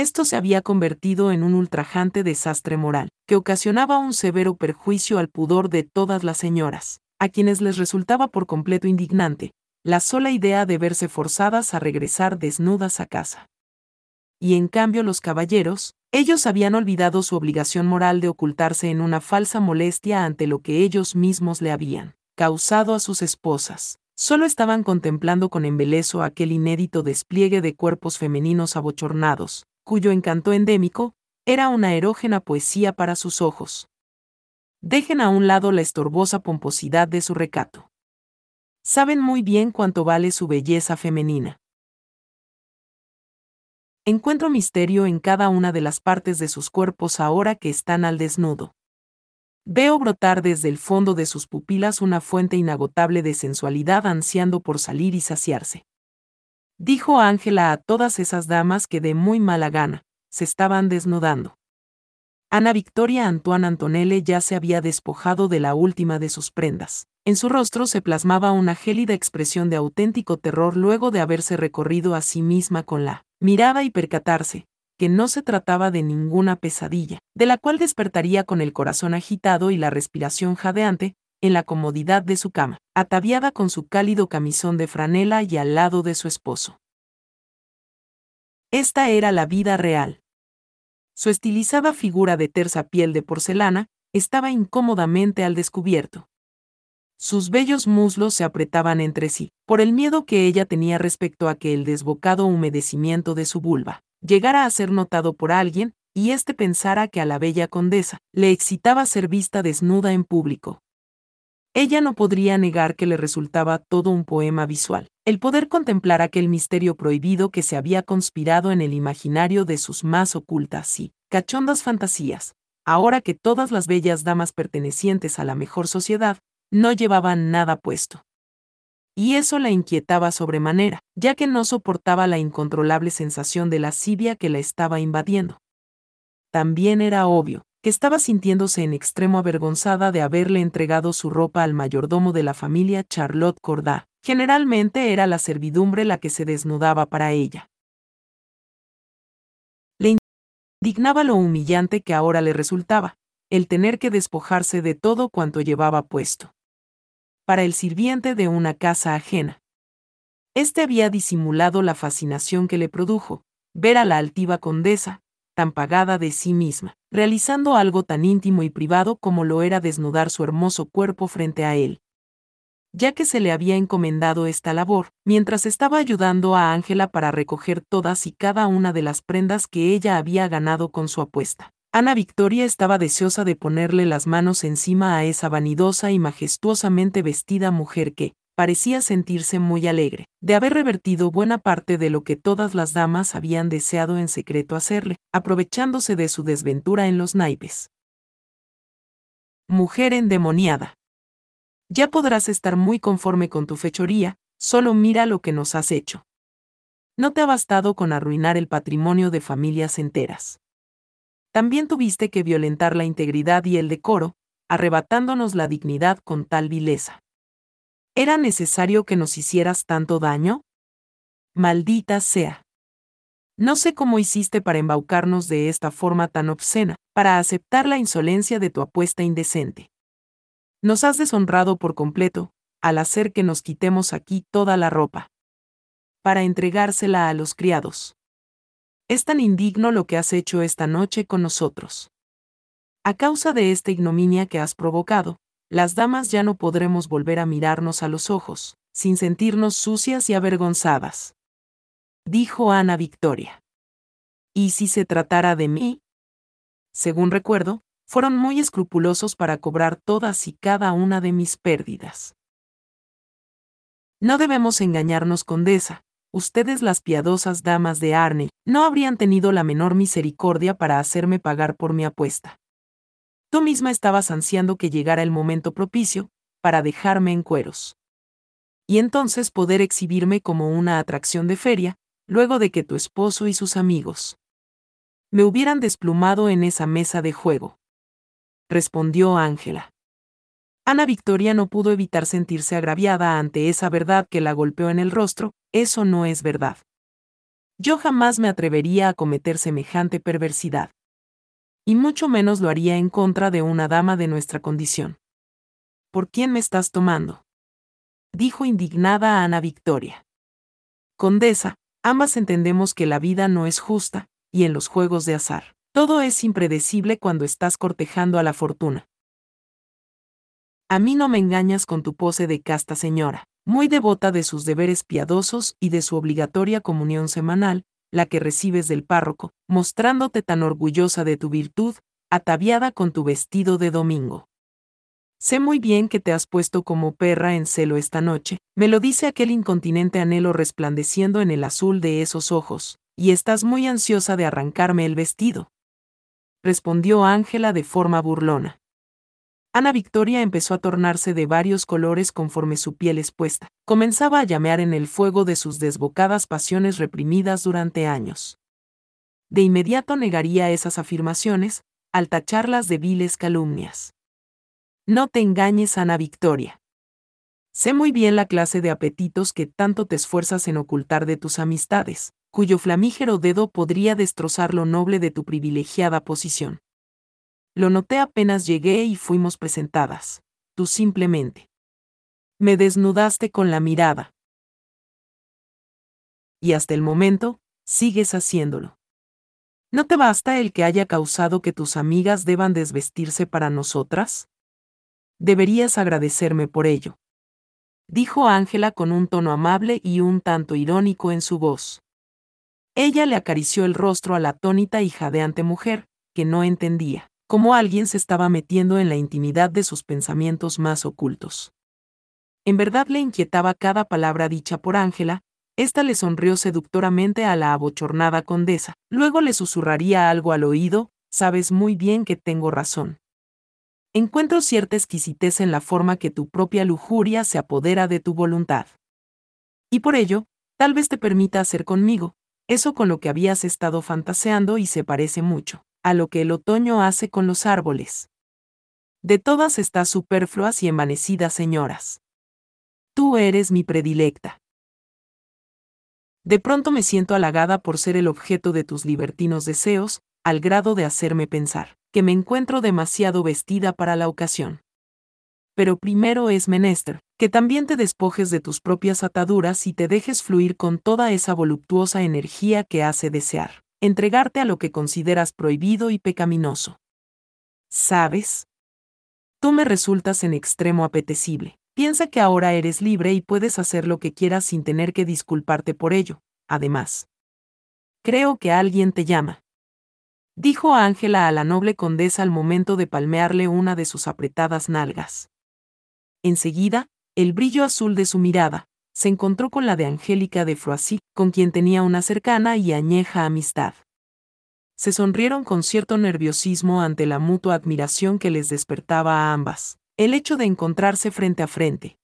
Esto se había convertido en un ultrajante desastre moral, que ocasionaba un severo perjuicio al pudor de todas las señoras, a quienes les resultaba por completo indignante la sola idea de verse forzadas a regresar desnudas a casa. Y en cambio los caballeros, Ellos habían olvidado su obligación moral de ocultarse en una falsa molestia ante lo que ellos mismos le habían causado a sus esposas. Solo estaban contemplando con embeleso aquel inédito despliegue de cuerpos femeninos abochornados, cuyo encanto endémico era una erógena poesía para sus ojos. Dejen a un lado la estorbosa pomposidad de su recato. Saben muy bien cuánto vale su belleza femenina. Encuentro misterio en cada una de las partes de sus cuerpos ahora que están al desnudo. Veo brotar desde el fondo de sus pupilas una fuente inagotable de sensualidad ansiando por salir y saciarse. Dijo Ángela a todas esas damas que de muy mala gana se estaban desnudando. Ana Victoria Antoine Antonelle ya se había despojado de la última de sus prendas. En su rostro se plasmaba una gélida expresión de auténtico terror luego de haberse recorrido a sí misma con la mirada y percatarse, que no se trataba de ninguna pesadilla, de la cual despertaría con el corazón agitado y la respiración jadeante, en la comodidad de su cama, ataviada con su cálido camisón de franela y al lado de su esposo. Esta era la vida real. Su estilizada figura de tersa piel de porcelana estaba incómodamente al descubierto. Sus bellos muslos se apretaban entre sí, por el miedo que ella tenía respecto a que el desbocado humedecimiento de su vulva llegara a ser notado por alguien, y éste pensara que a la bella condesa le excitaba ser vista desnuda en público. Ella no podría negar que le resultaba todo un poema visual, el poder contemplar aquel misterio prohibido que se había conspirado en el imaginario de sus más ocultas y cachondas fantasías, ahora que todas las bellas damas pertenecientes a la mejor sociedad no llevaban nada puesto y eso la inquietaba sobremanera, ya que no soportaba la incontrolable sensación de lascivia que la estaba invadiendo. También era obvio que estaba sintiéndose en extremo avergonzada de haberle entregado su ropa al mayordomo de la familia Charlotte Cordat. Generalmente era la servidumbre la que se desnudaba para ella. Le indignaba lo humillante que ahora le resultaba, el tener que despojarse de todo cuanto llevaba puesto para el sirviente de una casa ajena. Este había disimulado la fascinación que le produjo, ver a la altiva condesa, tan pagada de sí misma, realizando algo tan íntimo y privado como lo era desnudar su hermoso cuerpo frente a él. Ya que se le había encomendado esta labor, mientras estaba ayudando a Ángela para recoger todas y cada una de las prendas que ella había ganado con su apuesta. Ana Victoria estaba deseosa de ponerle las manos encima a esa vanidosa y majestuosamente vestida mujer que, parecía sentirse muy alegre, de haber revertido buena parte de lo que todas las damas habían deseado en secreto hacerle, aprovechándose de su desventura en los naipes. Mujer endemoniada. Ya podrás estar muy conforme con tu fechoría, solo mira lo que nos has hecho. No te ha bastado con arruinar el patrimonio de familias enteras también tuviste que violentar la integridad y el decoro, arrebatándonos la dignidad con tal vileza. ¿Era necesario que nos hicieras tanto daño? Maldita sea. No sé cómo hiciste para embaucarnos de esta forma tan obscena, para aceptar la insolencia de tu apuesta indecente. Nos has deshonrado por completo, al hacer que nos quitemos aquí toda la ropa. Para entregársela a los criados. Es tan indigno lo que has hecho esta noche con nosotros. A causa de esta ignominia que has provocado, las damas ya no podremos volver a mirarnos a los ojos, sin sentirnos sucias y avergonzadas. Dijo Ana Victoria. ¿Y si se tratara de mí? Según recuerdo, fueron muy escrupulosos para cobrar todas y cada una de mis pérdidas. No debemos engañarnos, condesa, ustedes las piadosas damas de Arne, no habrían tenido la menor misericordia para hacerme pagar por mi apuesta. Tú misma estabas ansiando que llegara el momento propicio, para dejarme en cueros. Y entonces poder exhibirme como una atracción de feria, luego de que tu esposo y sus amigos me hubieran desplumado en esa mesa de juego. Respondió Ángela. Ana Victoria no pudo evitar sentirse agraviada ante esa verdad que la golpeó en el rostro, eso no es verdad. Yo jamás me atrevería a cometer semejante perversidad. Y mucho menos lo haría en contra de una dama de nuestra condición. ¿Por quién me estás tomando? Dijo indignada Ana Victoria. Condesa, ambas entendemos que la vida no es justa, y en los juegos de azar, Todo es impredecible cuando estás cortejando a la fortuna. A mí no me engañas con tu pose de casta señora, muy devota de sus deberes piadosos y de su obligatoria comunión semanal, la que recibes del párroco, mostrándote tan orgullosa de tu virtud, ataviada con tu vestido de domingo. Sé muy bien que te has puesto como perra en celo esta noche, me lo dice aquel incontinente anhelo resplandeciendo en el azul de esos ojos, y estás muy ansiosa de arrancarme el vestido. Respondió Ángela de forma burlona. Ana Victoria empezó a tornarse de varios colores conforme su piel expuesta. Comenzaba a llamear en el fuego de sus desbocadas pasiones reprimidas durante años. De inmediato negaría esas afirmaciones, al tacharlas de viles calumnias. No te engañes, Ana Victoria. Sé muy bien la clase de apetitos que tanto te esfuerzas en ocultar de tus amistades, cuyo flamígero dedo podría destrozar lo noble de tu privilegiada posición. Lo noté apenas llegué y fuimos presentadas. Tú simplemente. Me desnudaste con la mirada. Y hasta el momento, sigues haciéndolo. ¿No te basta el que haya causado que tus amigas deban desvestirse para nosotras? Deberías agradecerme por ello. Dijo Ángela con un tono amable y un tanto irónico en su voz. Ella le acarició el rostro a la atónita y jadeante mujer, que no entendía cómo alguien se estaba metiendo en la intimidad de sus pensamientos más ocultos. En verdad le inquietaba cada palabra dicha por Ángela, ésta le sonrió seductoramente a la abochornada condesa, luego le susurraría algo al oído, sabes muy bien que tengo razón. Encuentro cierta exquisitez en la forma que tu propia lujuria se apodera de tu voluntad. Y por ello, tal vez te permita hacer conmigo, eso con lo que habías estado fantaseando y se parece mucho a lo que el otoño hace con los árboles. De todas estas superfluas y envanecidas señoras. Tú eres mi predilecta. De pronto me siento halagada por ser el objeto de tus libertinos deseos, al grado de hacerme pensar que me encuentro demasiado vestida para la ocasión. Pero primero es menester, que también te despojes de tus propias ataduras y te dejes fluir con toda esa voluptuosa energía que hace desear entregarte a lo que consideras prohibido y pecaminoso. ¿Sabes? Tú me resultas en extremo apetecible. Piensa que ahora eres libre y puedes hacer lo que quieras sin tener que disculparte por ello. Además, creo que alguien te llama. Dijo Ángela a la noble condesa al momento de palmearle una de sus apretadas nalgas. Enseguida, el brillo azul de su mirada, se encontró con la de Angélica de Froissy, con quien tenía una cercana y añeja amistad. Se sonrieron con cierto nerviosismo ante la mutua admiración que les despertaba a ambas, el hecho de encontrarse frente a frente.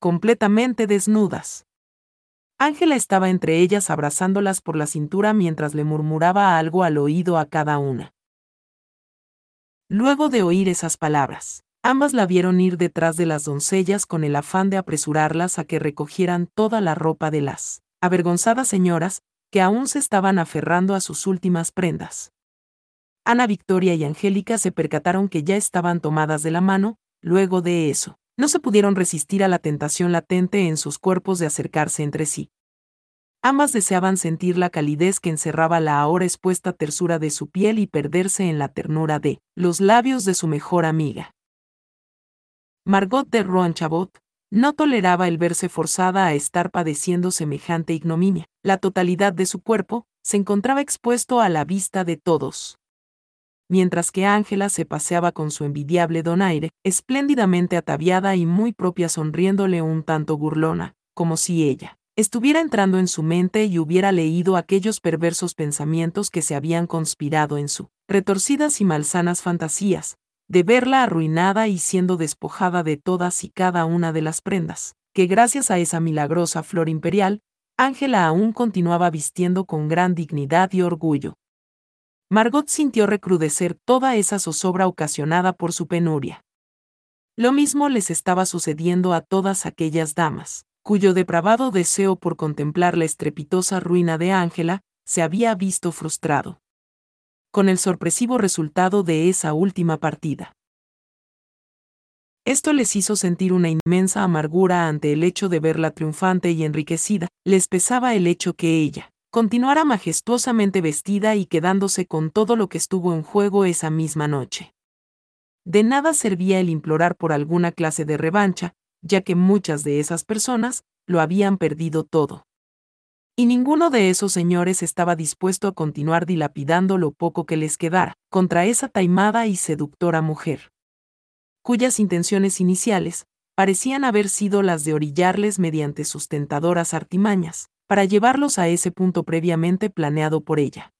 Completamente desnudas. Ángela estaba entre ellas abrazándolas por la cintura mientras le murmuraba algo al oído a cada una. Luego de oír esas palabras, Ambas la vieron ir detrás de las doncellas con el afán de apresurarlas a que recogieran toda la ropa de las avergonzadas señoras, que aún se estaban aferrando a sus últimas prendas. Ana Victoria y Angélica se percataron que ya estaban tomadas de la mano, luego de eso, no se pudieron resistir a la tentación latente en sus cuerpos de acercarse entre sí. Ambas deseaban sentir la calidez que encerraba la ahora expuesta tersura de su piel y perderse en la ternura de los labios de su mejor amiga. Margot de Roanchabot no toleraba el verse forzada a estar padeciendo semejante ignominia. La totalidad de su cuerpo se encontraba expuesto a la vista de todos. Mientras que Ángela se paseaba con su envidiable donaire, espléndidamente ataviada y muy propia sonriéndole un tanto burlona, como si ella estuviera entrando en su mente y hubiera leído aquellos perversos pensamientos que se habían conspirado en su retorcidas y malsanas fantasías, de verla arruinada y siendo despojada de todas y cada una de las prendas, que gracias a esa milagrosa flor imperial, Ángela aún continuaba vistiendo con gran dignidad y orgullo. Margot sintió recrudecer toda esa zozobra ocasionada por su penuria. Lo mismo les estaba sucediendo a todas aquellas damas, cuyo depravado deseo por contemplar la estrepitosa ruina de Ángela se había visto frustrado con el sorpresivo resultado de esa última partida. Esto les hizo sentir una inmensa amargura ante el hecho de verla triunfante y enriquecida, les pesaba el hecho que ella, continuara majestuosamente vestida y quedándose con todo lo que estuvo en juego esa misma noche. De nada servía el implorar por alguna clase de revancha, ya que muchas de esas personas lo habían perdido todo. Y ninguno de esos señores estaba dispuesto a continuar dilapidando lo poco que les quedara contra esa taimada y seductora mujer, cuyas intenciones iniciales parecían haber sido las de orillarles mediante sus tentadoras artimañas, para llevarlos a ese punto previamente planeado por ella.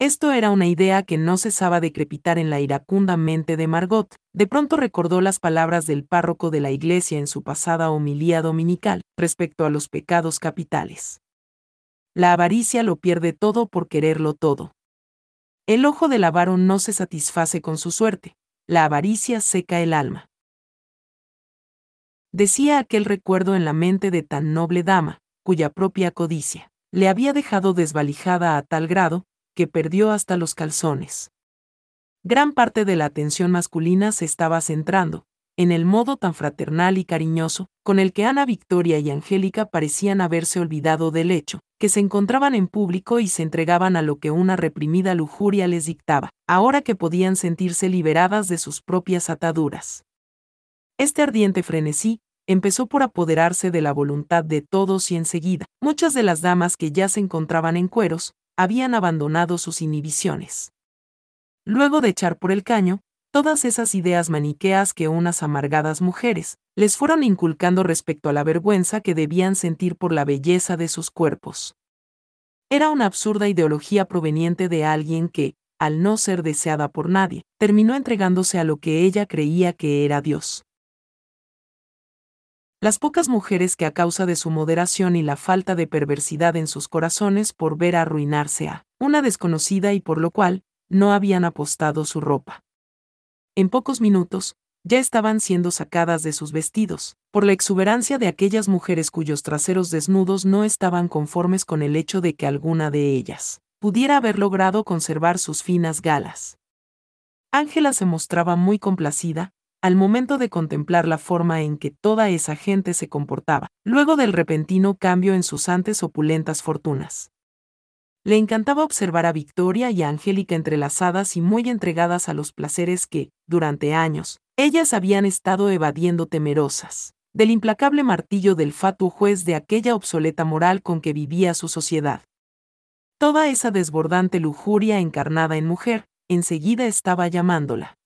Esto era una idea que no cesaba de crepitar en la iracunda mente de Margot. De pronto recordó las palabras del párroco de la iglesia en su pasada homilía dominical respecto a los pecados capitales. La avaricia lo pierde todo por quererlo todo. El ojo del avaro no se satisface con su suerte, la avaricia seca el alma. Decía aquel recuerdo en la mente de tan noble dama, cuya propia codicia le había dejado desvalijada a tal grado, que perdió hasta los calzones. Gran parte de la atención masculina se estaba centrando, en el modo tan fraternal y cariñoso, con el que Ana Victoria y Angélica parecían haberse olvidado del hecho, que se encontraban en público y se entregaban a lo que una reprimida lujuria les dictaba, ahora que podían sentirse liberadas de sus propias ataduras. Este ardiente frenesí empezó por apoderarse de la voluntad de todos y enseguida, muchas de las damas que ya se encontraban en cueros, habían abandonado sus inhibiciones. Luego de echar por el caño, todas esas ideas maniqueas que unas amargadas mujeres les fueron inculcando respecto a la vergüenza que debían sentir por la belleza de sus cuerpos. Era una absurda ideología proveniente de alguien que, al no ser deseada por nadie, terminó entregándose a lo que ella creía que era Dios. Las pocas mujeres que a causa de su moderación y la falta de perversidad en sus corazones por ver arruinarse a una desconocida y por lo cual no habían apostado su ropa. En pocos minutos, ya estaban siendo sacadas de sus vestidos, por la exuberancia de aquellas mujeres cuyos traseros desnudos no estaban conformes con el hecho de que alguna de ellas pudiera haber logrado conservar sus finas galas. Ángela se mostraba muy complacida, al momento de contemplar la forma en que toda esa gente se comportaba, luego del repentino cambio en sus antes opulentas fortunas. Le encantaba observar a Victoria y a Angélica entrelazadas y muy entregadas a los placeres que, durante años, ellas habían estado evadiendo temerosas del implacable martillo del fatuo juez de aquella obsoleta moral con que vivía su sociedad. Toda esa desbordante lujuria encarnada en mujer, enseguida estaba llamándola.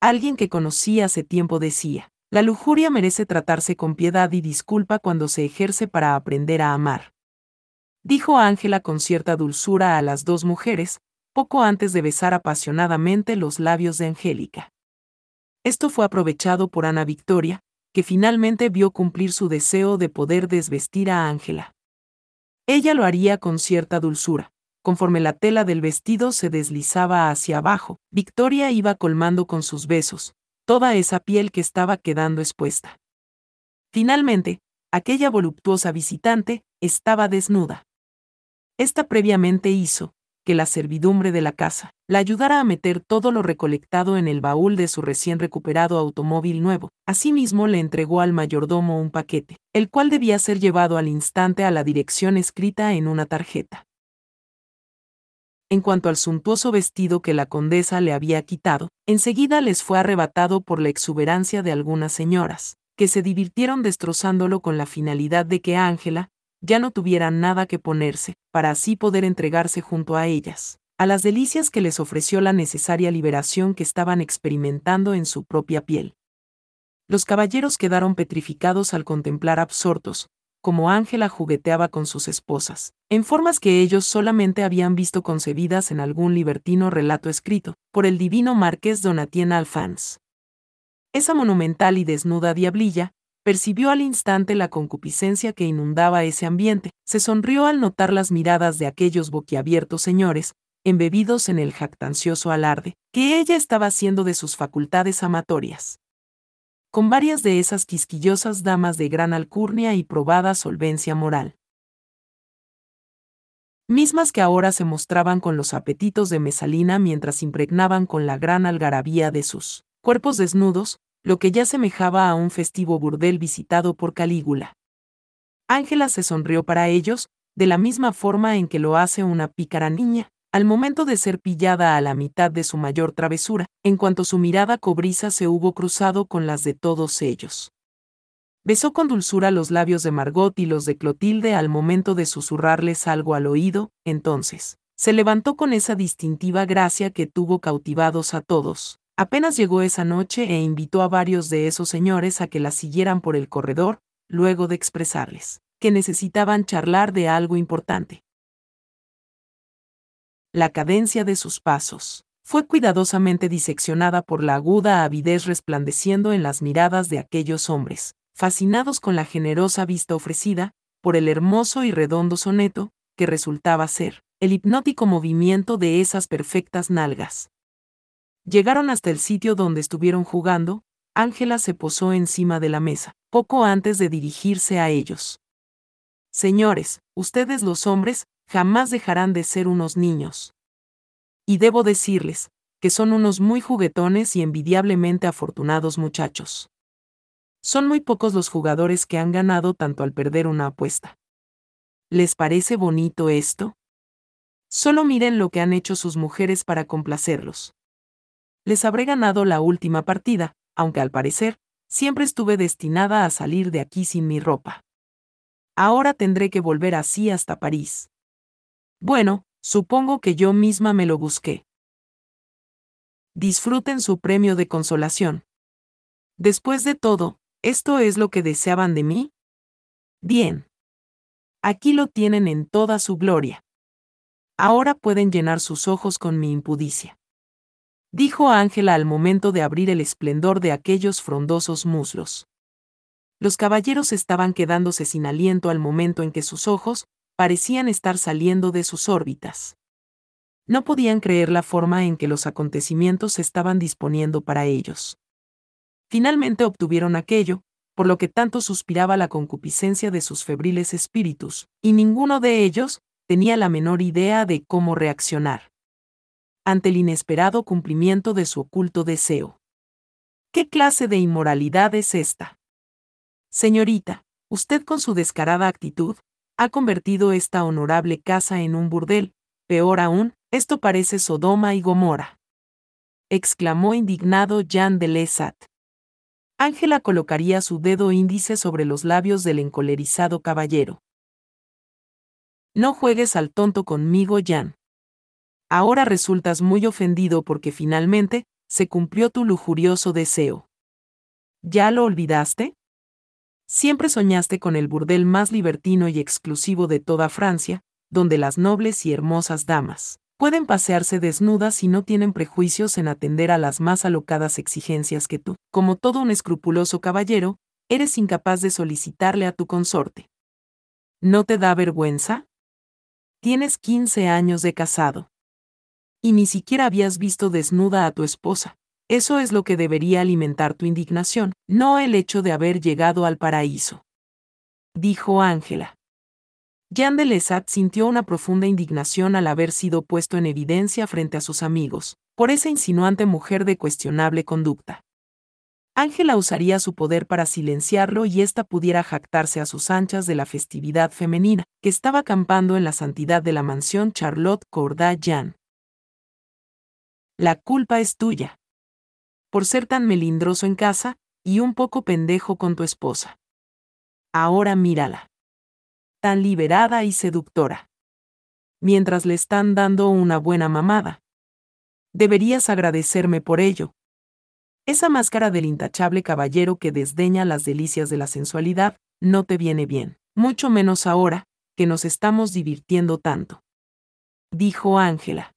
Alguien que conocí hace tiempo decía, la lujuria merece tratarse con piedad y disculpa cuando se ejerce para aprender a amar. Dijo Ángela con cierta dulzura a las dos mujeres, poco antes de besar apasionadamente los labios de Angélica. Esto fue aprovechado por Ana Victoria, que finalmente vio cumplir su deseo de poder desvestir a Ángela. Ella lo haría con cierta dulzura, Conforme la tela del vestido se deslizaba hacia abajo, Victoria iba colmando con sus besos toda esa piel que estaba quedando expuesta. Finalmente, aquella voluptuosa visitante estaba desnuda. Esta previamente hizo que la servidumbre de la casa la ayudara a meter todo lo recolectado en el baúl de su recién recuperado automóvil nuevo. Asimismo le entregó al mayordomo un paquete, el cual debía ser llevado al instante a la dirección escrita en una tarjeta. En cuanto al suntuoso vestido que la condesa le había quitado, enseguida les fue arrebatado por la exuberancia de algunas señoras, que se divirtieron destrozándolo con la finalidad de que Ángela ya no tuviera nada que ponerse, para así poder entregarse junto a ellas, a las delicias que les ofreció la necesaria liberación que estaban experimentando en su propia piel. Los caballeros quedaron petrificados al contemplar absortos, como Ángela jugueteaba con sus esposas, en formas que ellos solamente habían visto concebidas en algún libertino relato escrito por el divino marqués Donatien Alphonse. Esa monumental y desnuda diablilla percibió al instante la concupiscencia que inundaba ese ambiente, se sonrió al notar las miradas de aquellos boquiabiertos señores, embebidos en el jactancioso alarde, que ella estaba haciendo de sus facultades amatorias con varias de esas quisquillosas damas de gran alcurnia y probada solvencia moral. Mismas que ahora se mostraban con los apetitos de Mesalina mientras impregnaban con la gran algarabía de sus cuerpos desnudos, lo que ya semejaba a un festivo burdel visitado por Calígula. Ángela se sonrió para ellos, de la misma forma en que lo hace una pícara niña, al momento de ser pillada a la mitad de su mayor travesura, en cuanto su mirada cobriza se hubo cruzado con las de todos ellos. Besó con dulzura los labios de Margot y los de Clotilde al momento de susurrarles algo al oído, entonces, se levantó con esa distintiva gracia que tuvo cautivados a todos. Apenas llegó esa noche e invitó a varios de esos señores a que la siguieran por el corredor, luego de expresarles que necesitaban charlar de algo importante. La cadencia de sus pasos fue cuidadosamente diseccionada por la aguda avidez resplandeciendo en las miradas de aquellos hombres, fascinados con la generosa vista ofrecida, por el hermoso y redondo soneto, que resultaba ser el hipnótico movimiento de esas perfectas nalgas. Llegaron hasta el sitio donde estuvieron jugando, Ángela se posó encima de la mesa, poco antes de dirigirse a ellos. Señores, ustedes los hombres, jamás dejarán de ser unos niños. Y debo decirles, que son unos muy juguetones y envidiablemente afortunados muchachos. Son muy pocos los jugadores que han ganado tanto al perder una apuesta. ¿Les parece bonito esto? Solo miren lo que han hecho sus mujeres para complacerlos. Les habré ganado la última partida, aunque al parecer, siempre estuve destinada a salir de aquí sin mi ropa. Ahora tendré que volver así hasta París. Bueno, supongo que yo misma me lo busqué. Disfruten su premio de consolación. Después de todo, ¿esto es lo que deseaban de mí? Bien. Aquí lo tienen en toda su gloria. Ahora pueden llenar sus ojos con mi impudicia. Dijo Ángela al momento de abrir el esplendor de aquellos frondosos muslos. Los caballeros estaban quedándose sin aliento al momento en que sus ojos parecían estar saliendo de sus órbitas. No podían creer la forma en que los acontecimientos se estaban disponiendo para ellos. Finalmente obtuvieron aquello, por lo que tanto suspiraba la concupiscencia de sus febriles espíritus, y ninguno de ellos tenía la menor idea de cómo reaccionar ante el inesperado cumplimiento de su oculto deseo. ¿Qué clase de inmoralidad es esta? Señorita, usted con su descarada actitud, ha convertido esta honorable casa en un burdel, peor aún, esto parece Sodoma y Gomorra. exclamó indignado Jean de Lesat. Ángela colocaría su dedo índice sobre los labios del encolerizado caballero. No juegues al tonto conmigo, Jean. Ahora resultas muy ofendido porque finalmente se cumplió tu lujurioso deseo. ¿Ya lo olvidaste? Siempre soñaste con el burdel más libertino y exclusivo de toda Francia, donde las nobles y hermosas damas pueden pasearse desnudas y no tienen prejuicios en atender a las más alocadas exigencias que tú, como todo un escrupuloso caballero, eres incapaz de solicitarle a tu consorte. ¿No te da vergüenza? Tienes 15 años de casado. Y ni siquiera habías visto desnuda a tu esposa. Eso es lo que debería alimentar tu indignación, no el hecho de haber llegado al paraíso. Dijo Ángela. Jean de Lesat sintió una profunda indignación al haber sido puesto en evidencia frente a sus amigos, por esa insinuante mujer de cuestionable conducta. Ángela usaría su poder para silenciarlo y ésta pudiera jactarse a sus anchas de la festividad femenina, que estaba acampando en la santidad de la mansión Charlotte Corday Jean. La culpa es tuya por ser tan melindroso en casa, y un poco pendejo con tu esposa. Ahora mírala. Tan liberada y seductora. Mientras le están dando una buena mamada. Deberías agradecerme por ello. Esa máscara del intachable caballero que desdeña las delicias de la sensualidad no te viene bien, mucho menos ahora, que nos estamos divirtiendo tanto. Dijo Ángela.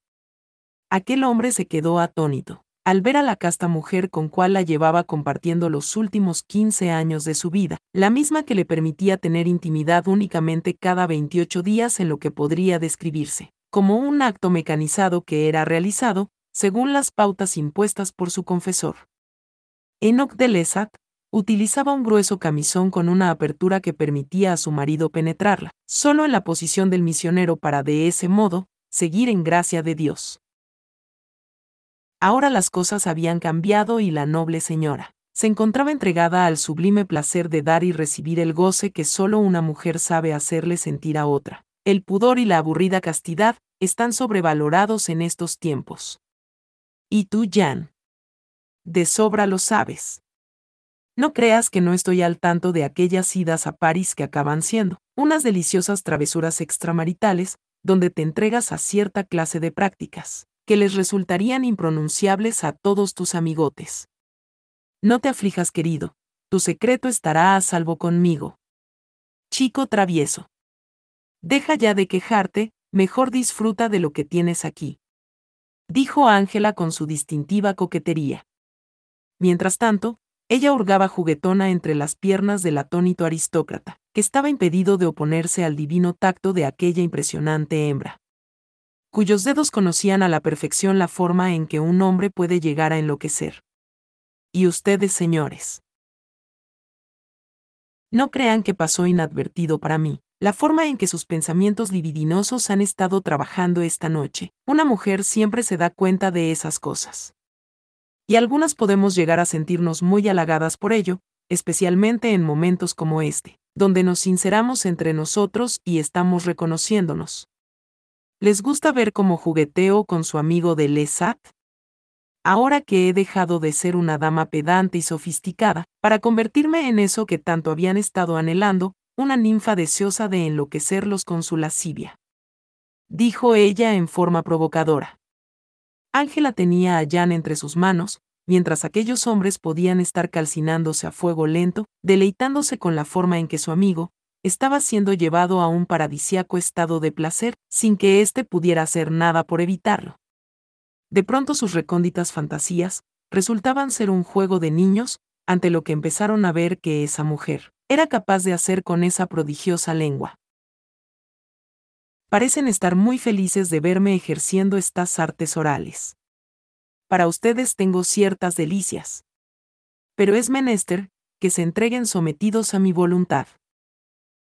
Aquel hombre se quedó atónito al ver a la casta mujer con cual la llevaba compartiendo los últimos 15 años de su vida, la misma que le permitía tener intimidad únicamente cada 28 días en lo que podría describirse como un acto mecanizado que era realizado, según las pautas impuestas por su confesor. Enoch de Lesat utilizaba un grueso camisón con una apertura que permitía a su marido penetrarla, solo en la posición del misionero para de ese modo, seguir en gracia de Dios. Ahora las cosas habían cambiado y la noble señora se encontraba entregada al sublime placer de dar y recibir el goce que solo una mujer sabe hacerle sentir a otra, el pudor y la aburrida castidad están sobrevalorados en estos tiempos. Y tú, Jan. De sobra lo sabes. No creas que no estoy al tanto de aquellas idas a París que acaban siendo unas deliciosas travesuras extramaritales, donde te entregas a cierta clase de prácticas, que les resultarían impronunciables a todos tus amigotes. No te aflijas, querido, tu secreto estará a salvo conmigo. Chico travieso. Deja ya de quejarte, mejor disfruta de lo que tienes aquí. Dijo Ángela con su distintiva coquetería. Mientras tanto, ella hurgaba juguetona entre las piernas del atónito aristócrata, que estaba impedido de oponerse al divino tacto de aquella impresionante hembra cuyos dedos conocían a la perfección la forma en que un hombre puede llegar a enloquecer. Y ustedes, señores. No crean que pasó inadvertido para mí, la forma en que sus pensamientos libidinosos han estado trabajando esta noche. Una mujer siempre se da cuenta de esas cosas. Y algunas podemos llegar a sentirnos muy halagadas por ello, especialmente en momentos como este, donde nos sinceramos entre nosotros y estamos reconociéndonos. ¿Les gusta ver cómo jugueteo con su amigo de Lesat? Ahora que he dejado de ser una dama pedante y sofisticada, para convertirme en eso que tanto habían estado anhelando, una ninfa deseosa de enloquecerlos con su lascivia. Dijo ella en forma provocadora. Ángela tenía a Jan entre sus manos, mientras aquellos hombres podían estar calcinándose a fuego lento, deleitándose con la forma en que su amigo, estaba siendo llevado a un paradisiaco estado de placer, sin que éste pudiera hacer nada por evitarlo. De pronto sus recónditas fantasías resultaban ser un juego de niños, ante lo que empezaron a ver que esa mujer era capaz de hacer con esa prodigiosa lengua. Parecen estar muy felices de verme ejerciendo estas artes orales. Para ustedes tengo ciertas delicias. Pero es menester que se entreguen sometidos a mi voluntad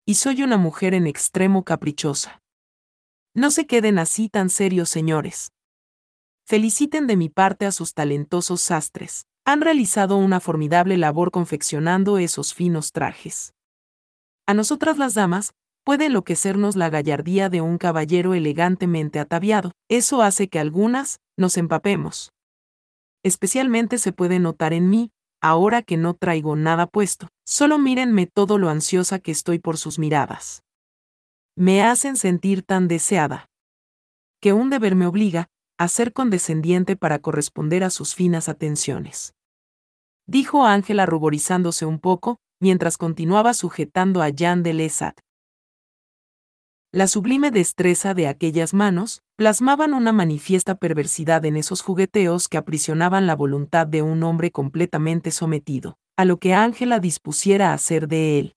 y soy una mujer en extremo caprichosa. No se queden así tan serios, señores. Feliciten de mi parte a sus talentosos sastres. Han realizado una formidable labor confeccionando esos finos trajes. A nosotras las damas, puede enloquecernos la gallardía de un caballero elegantemente ataviado, eso hace que algunas nos empapemos. Especialmente se puede notar en mí, ahora que no traigo nada puesto, solo mírenme todo lo ansiosa que estoy por sus miradas. Me hacen sentir tan deseada. Que un deber me obliga a ser condescendiente para corresponder a sus finas atenciones. Dijo Ángela ruborizándose un poco, mientras continuaba sujetando a Jan de Lesat. La sublime destreza de aquellas manos plasmaban una manifiesta perversidad en esos jugueteos que aprisionaban la voluntad de un hombre completamente sometido a lo que Ángela dispusiera hacer de él.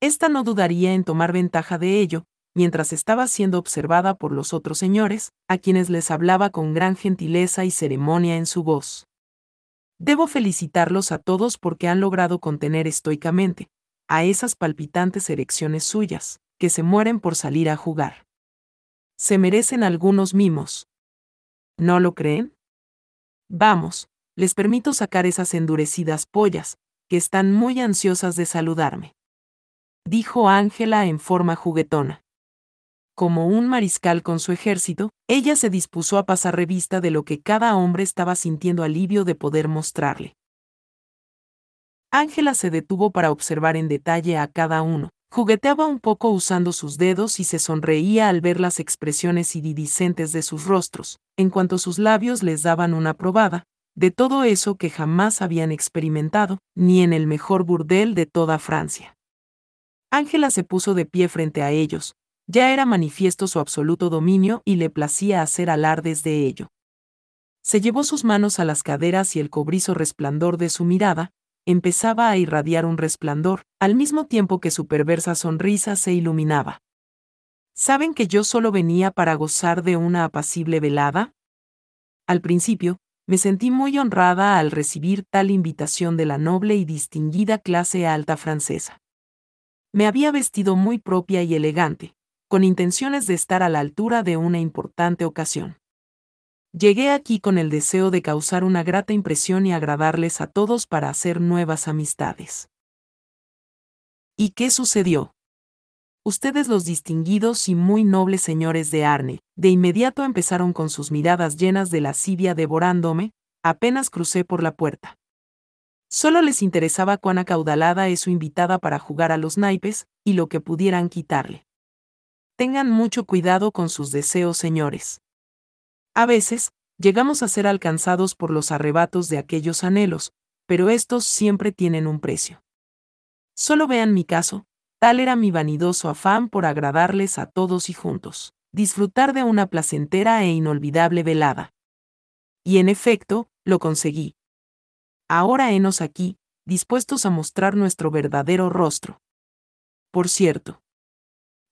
Esta no dudaría en tomar ventaja de ello, mientras estaba siendo observada por los otros señores, a quienes les hablaba con gran gentileza y ceremonia en su voz. Debo felicitarlos a todos porque han logrado contener estoicamente a esas palpitantes erecciones suyas, que se mueren por salir a jugar. Se merecen algunos mimos. ¿No lo creen? Vamos, les permito sacar esas endurecidas pollas, que están muy ansiosas de saludarme. Dijo Ángela en forma juguetona. Como un mariscal con su ejército, ella se dispuso a pasar revista de lo que cada hombre estaba sintiendo alivio de poder mostrarle. Ángela se detuvo para observar en detalle a cada uno, Jugueteaba un poco usando sus dedos y se sonreía al ver las expresiones iridiscentes de sus rostros, en cuanto sus labios les daban una probada, de todo eso que jamás habían experimentado, ni en el mejor burdel de toda Francia. Ángela se puso de pie frente a ellos, ya era manifiesto su absoluto dominio y le placía hacer alardes de ello. Se llevó sus manos a las caderas y el cobrizo resplandor de su mirada, empezaba a irradiar un resplandor, al mismo tiempo que su perversa sonrisa se iluminaba. ¿Saben que yo solo venía para gozar de una apacible velada? Al principio, me sentí muy honrada al recibir tal invitación de la noble y distinguida clase alta francesa. Me había vestido muy propia y elegante, con intenciones de estar a la altura de una importante ocasión. Llegué aquí con el deseo de causar una grata impresión y agradarles a todos para hacer nuevas amistades. ¿Y qué sucedió? ustedes los distinguidos y muy nobles señores de Arne, de inmediato empezaron con sus miradas llenas de lascivia devorándome, apenas crucé por la puerta. Solo les interesaba cuán acaudalada es su invitada para jugar a los naipes, y lo que pudieran quitarle. Tengan mucho cuidado con sus deseos, señores. A veces, llegamos a ser alcanzados por los arrebatos de aquellos anhelos, pero estos siempre tienen un precio. Solo vean mi caso, tal era mi vanidoso afán por agradarles a todos y juntos, disfrutar de una placentera e inolvidable velada. Y en efecto, lo conseguí. Ahora henos aquí, dispuestos a mostrar nuestro verdadero rostro. Por cierto,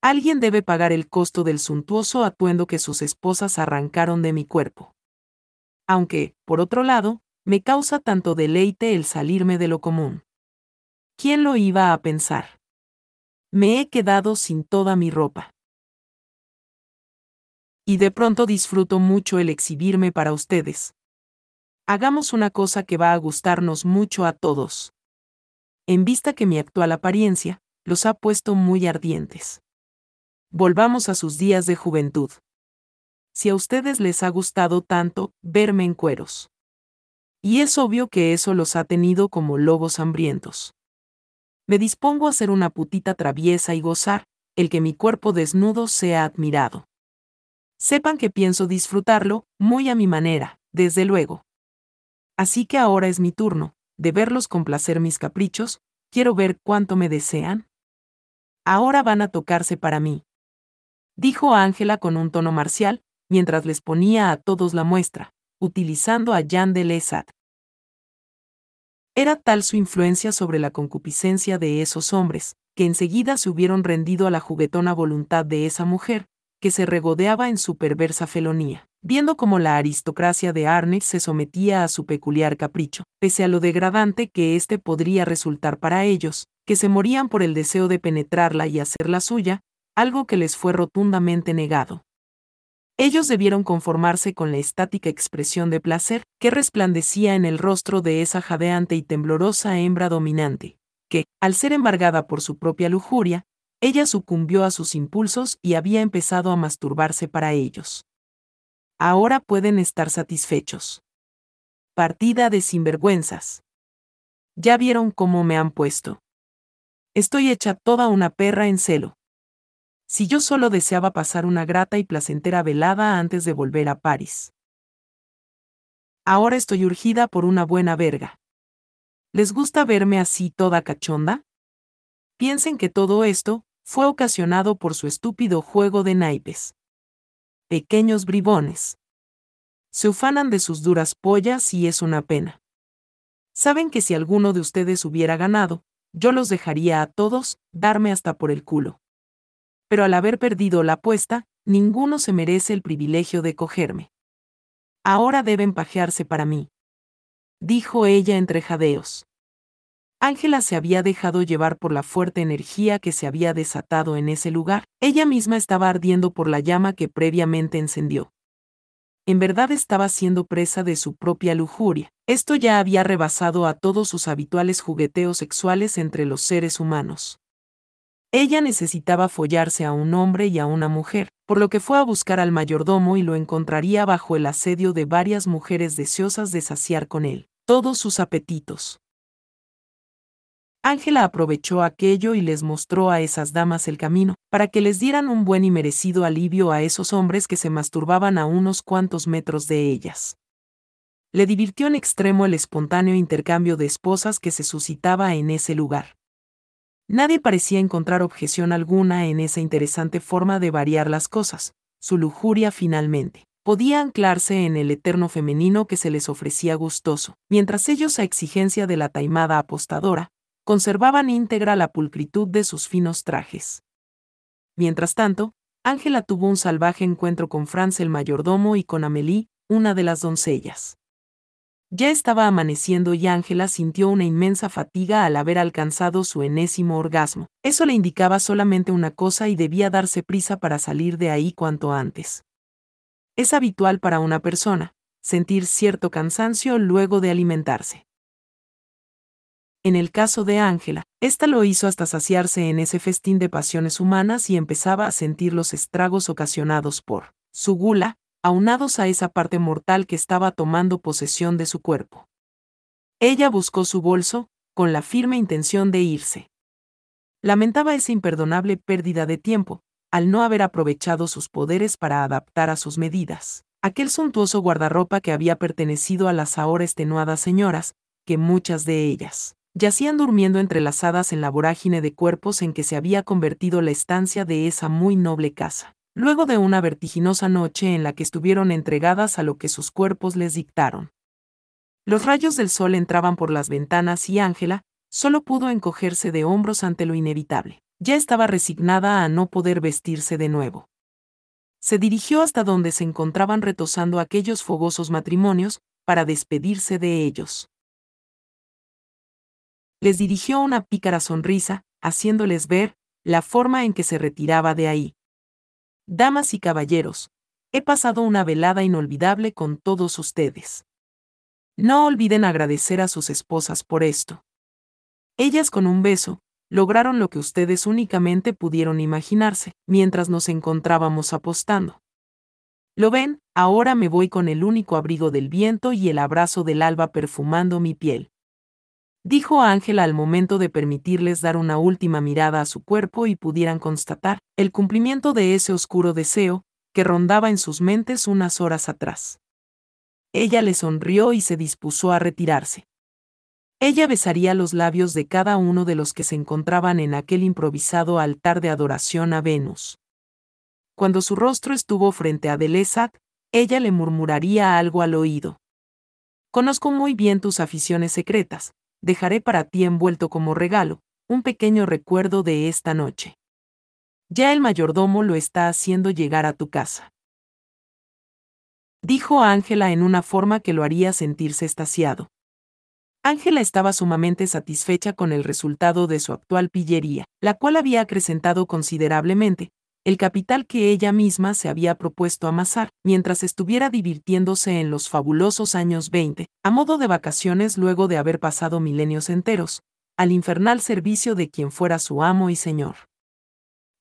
alguien debe pagar el costo del suntuoso atuendo que sus esposas arrancaron de mi cuerpo. Aunque, por otro lado, me causa tanto deleite el salirme de lo común. ¿Quién lo iba a pensar? Me he quedado sin toda mi ropa. Y de pronto disfruto mucho el exhibirme para ustedes. Hagamos una cosa que va a gustarnos mucho a todos. En vista que mi actual apariencia los ha puesto muy ardientes. Volvamos a sus días de juventud. Si a ustedes les ha gustado tanto verme en cueros. Y es obvio que eso los ha tenido como lobos hambrientos. Me dispongo a ser una putita traviesa y gozar, el que mi cuerpo desnudo sea admirado. Sepan que pienso disfrutarlo, muy a mi manera, desde luego. Así que ahora es mi turno, de verlos complacer mis caprichos, quiero ver cuánto me desean. Ahora van a tocarse para mí. Dijo Ángela con un tono marcial, mientras les ponía a todos la muestra, utilizando a Jean de Lesat. Era tal su influencia sobre la concupiscencia de esos hombres, que enseguida se hubieron rendido a la juguetona voluntad de esa mujer, que se regodeaba en su perversa felonía, viendo cómo la aristocracia de Arnex se sometía a su peculiar capricho, pese a lo degradante que éste podría resultar para ellos, que se morían por el deseo de penetrarla y hacerla suya, algo que les fue rotundamente negado. Ellos debieron conformarse con la estática expresión de placer que resplandecía en el rostro de esa jadeante y temblorosa hembra dominante, que, al ser embargada por su propia lujuria, ella sucumbió a sus impulsos y había empezado a masturbarse para ellos. Ahora pueden estar satisfechos. Partida de sinvergüenzas. Ya vieron cómo me han puesto. Estoy hecha toda una perra en celo si yo solo deseaba pasar una grata y placentera velada antes de volver a París. Ahora estoy urgida por una buena verga. ¿Les gusta verme así toda cachonda? Piensen que todo esto fue ocasionado por su estúpido juego de naipes. Pequeños bribones. Se ufanan de sus duras pollas y es una pena. Saben que si alguno de ustedes hubiera ganado, yo los dejaría a todos darme hasta por el culo pero al haber perdido la apuesta, ninguno se merece el privilegio de cogerme. Ahora deben pajearse para mí. Dijo ella entre jadeos. Ángela se había dejado llevar por la fuerte energía que se había desatado en ese lugar, ella misma estaba ardiendo por la llama que previamente encendió. En verdad estaba siendo presa de su propia lujuria. Esto ya había rebasado a todos sus habituales jugueteos sexuales entre los seres humanos. Ella necesitaba follarse a un hombre y a una mujer, por lo que fue a buscar al mayordomo y lo encontraría bajo el asedio de varias mujeres deseosas de saciar con él todos sus apetitos. Ángela aprovechó aquello y les mostró a esas damas el camino, para que les dieran un buen y merecido alivio a esos hombres que se masturbaban a unos cuantos metros de ellas. Le divirtió en extremo el espontáneo intercambio de esposas que se suscitaba en ese lugar. Nadie parecía encontrar objeción alguna en esa interesante forma de variar las cosas. Su lujuria finalmente podía anclarse en el eterno femenino que se les ofrecía gustoso, mientras ellos a exigencia de la taimada apostadora, conservaban íntegra la pulcritud de sus finos trajes. Mientras tanto, Ángela tuvo un salvaje encuentro con Franz el mayordomo y con Amélie, una de las doncellas. Ya estaba amaneciendo y Ángela sintió una inmensa fatiga al haber alcanzado su enésimo orgasmo. Eso le indicaba solamente una cosa y debía darse prisa para salir de ahí cuanto antes. Es habitual para una persona sentir cierto cansancio luego de alimentarse. En el caso de Ángela, ésta lo hizo hasta saciarse en ese festín de pasiones humanas y empezaba a sentir los estragos ocasionados por su gula, aunados a esa parte mortal que estaba tomando posesión de su cuerpo. Ella buscó su bolso, con la firme intención de irse. Lamentaba esa imperdonable pérdida de tiempo, al no haber aprovechado sus poderes para adaptar a sus medidas. Aquel suntuoso guardarropa que había pertenecido a las ahora extenuadas señoras, que muchas de ellas yacían durmiendo entrelazadas en la vorágine de cuerpos en que se había convertido la estancia de esa muy noble casa. Luego de una vertiginosa noche en la que estuvieron entregadas a lo que sus cuerpos les dictaron. Los rayos del sol entraban por las ventanas y Ángela solo pudo encogerse de hombros ante lo inevitable. Ya estaba resignada a no poder vestirse de nuevo. Se dirigió hasta donde se encontraban retosando aquellos fogosos matrimonios, para despedirse de ellos les dirigió una pícara sonrisa, haciéndoles ver la forma en que se retiraba de ahí. Damas y caballeros, he pasado una velada inolvidable con todos ustedes. No olviden agradecer a sus esposas por esto. Ellas con un beso, lograron lo que ustedes únicamente pudieron imaginarse, mientras nos encontrábamos apostando. Lo ven, ahora me voy con el único abrigo del viento y el abrazo del alba perfumando mi piel dijo Ángela al momento de permitirles dar una última mirada a su cuerpo y pudieran constatar el cumplimiento de ese oscuro deseo que rondaba en sus mentes unas horas atrás. Ella le sonrió y se dispuso a retirarse. Ella besaría los labios de cada uno de los que se encontraban en aquel improvisado altar de adoración a Venus. Cuando su rostro estuvo frente a Delesat, ella le murmuraría algo al oído. Conozco muy bien tus aficiones secretas, dejaré para ti envuelto como regalo, un pequeño recuerdo de esta noche. Ya el mayordomo lo está haciendo llegar a tu casa. Dijo Ángela en una forma que lo haría sentirse estasiado. Ángela estaba sumamente satisfecha con el resultado de su actual pillería, la cual había acrecentado considerablemente, el capital que ella misma se había propuesto amasar, mientras estuviera divirtiéndose en los fabulosos años 20, a modo de vacaciones luego de haber pasado milenios enteros, al infernal servicio de quien fuera su amo y señor.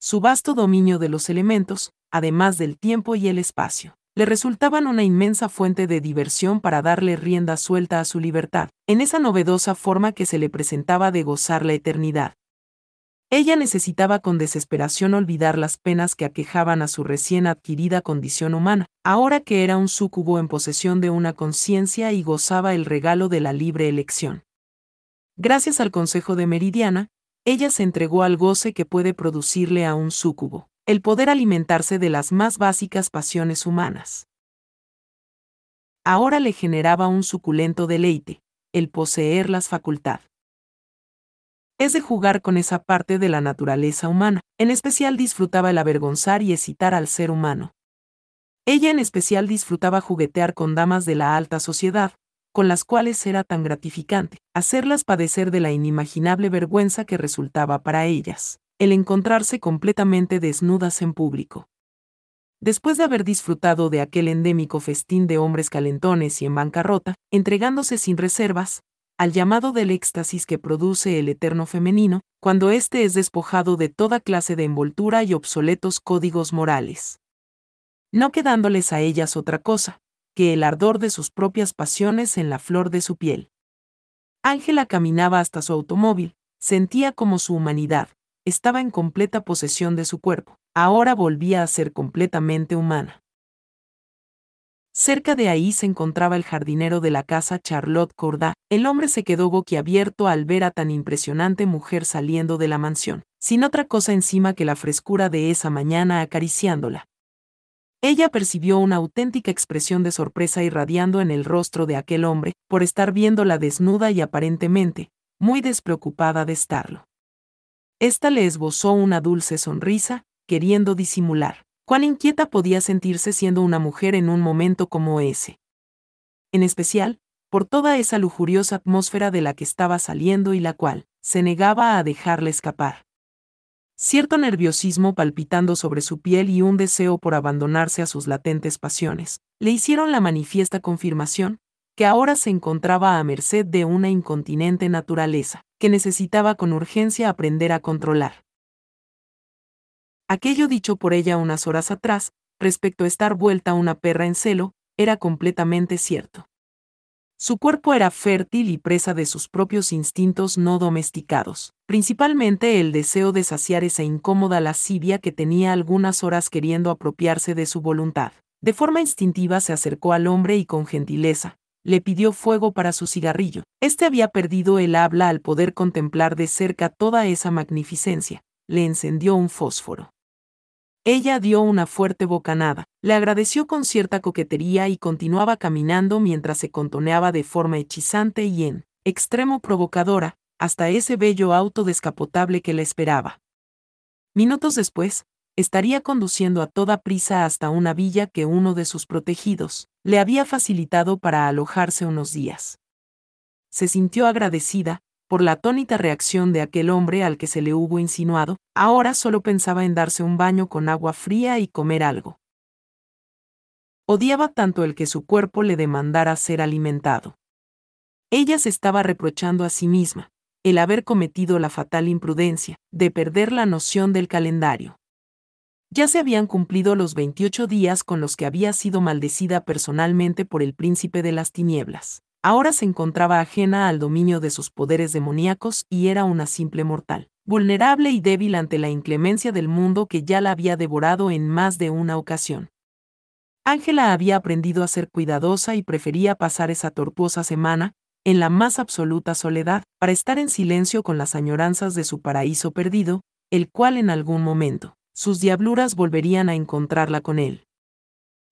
Su vasto dominio de los elementos, además del tiempo y el espacio, le resultaban una inmensa fuente de diversión para darle rienda suelta a su libertad, en esa novedosa forma que se le presentaba de gozar la eternidad. Ella necesitaba con desesperación olvidar las penas que aquejaban a su recién adquirida condición humana, ahora que era un súcubo en posesión de una conciencia y gozaba el regalo de la libre elección. Gracias al consejo de Meridiana, ella se entregó al goce que puede producirle a un súcubo, el poder alimentarse de las más básicas pasiones humanas. Ahora le generaba un suculento deleite, el poseer las facultades es de jugar con esa parte de la naturaleza humana. En especial disfrutaba el avergonzar y excitar al ser humano. Ella en especial disfrutaba juguetear con damas de la alta sociedad, con las cuales era tan gratificante, hacerlas padecer de la inimaginable vergüenza que resultaba para ellas, el encontrarse completamente desnudas en público. Después de haber disfrutado de aquel endémico festín de hombres calentones y en bancarrota, entregándose sin reservas, al llamado del éxtasis que produce el eterno femenino, cuando éste es despojado de toda clase de envoltura y obsoletos códigos morales. No quedándoles a ellas otra cosa, que el ardor de sus propias pasiones en la flor de su piel. Ángela caminaba hasta su automóvil, sentía como su humanidad, estaba en completa posesión de su cuerpo, ahora volvía a ser completamente humana. Cerca de ahí se encontraba el jardinero de la casa Charlotte Corda. El hombre se quedó boquiabierto al ver a tan impresionante mujer saliendo de la mansión, sin otra cosa encima que la frescura de esa mañana acariciándola. Ella percibió una auténtica expresión de sorpresa irradiando en el rostro de aquel hombre, por estar viéndola desnuda y aparentemente, muy despreocupada de estarlo. Esta le esbozó una dulce sonrisa, queriendo disimular cuán inquieta podía sentirse siendo una mujer en un momento como ese. En especial, por toda esa lujuriosa atmósfera de la que estaba saliendo y la cual se negaba a dejarle escapar. Cierto nerviosismo palpitando sobre su piel y un deseo por abandonarse a sus latentes pasiones, le hicieron la manifiesta confirmación que ahora se encontraba a merced de una incontinente naturaleza, que necesitaba con urgencia aprender a controlar. Aquello dicho por ella unas horas atrás, respecto a estar vuelta una perra en celo, era completamente cierto. Su cuerpo era fértil y presa de sus propios instintos no domesticados, principalmente el deseo de saciar esa incómoda lascivia que tenía algunas horas queriendo apropiarse de su voluntad. De forma instintiva se acercó al hombre y con gentileza, le pidió fuego para su cigarrillo. Este había perdido el habla al poder contemplar de cerca toda esa magnificencia. Le encendió un fósforo. Ella dio una fuerte bocanada, le agradeció con cierta coquetería y continuaba caminando mientras se contoneaba de forma hechizante y en extremo provocadora, hasta ese bello auto descapotable que la esperaba. Minutos después, estaría conduciendo a toda prisa hasta una villa que uno de sus protegidos le había facilitado para alojarse unos días. Se sintió agradecida, por la atónita reacción de aquel hombre al que se le hubo insinuado, ahora solo pensaba en darse un baño con agua fría y comer algo. Odiaba tanto el que su cuerpo le demandara ser alimentado. Ella se estaba reprochando a sí misma, el haber cometido la fatal imprudencia, de perder la noción del calendario. Ya se habían cumplido los 28 días con los que había sido maldecida personalmente por el príncipe de las tinieblas ahora se encontraba ajena al dominio de sus poderes demoníacos y era una simple mortal, vulnerable y débil ante la inclemencia del mundo que ya la había devorado en más de una ocasión. Ángela había aprendido a ser cuidadosa y prefería pasar esa tortuosa semana, en la más absoluta soledad, para estar en silencio con las añoranzas de su paraíso perdido, el cual en algún momento, sus diabluras volverían a encontrarla con él.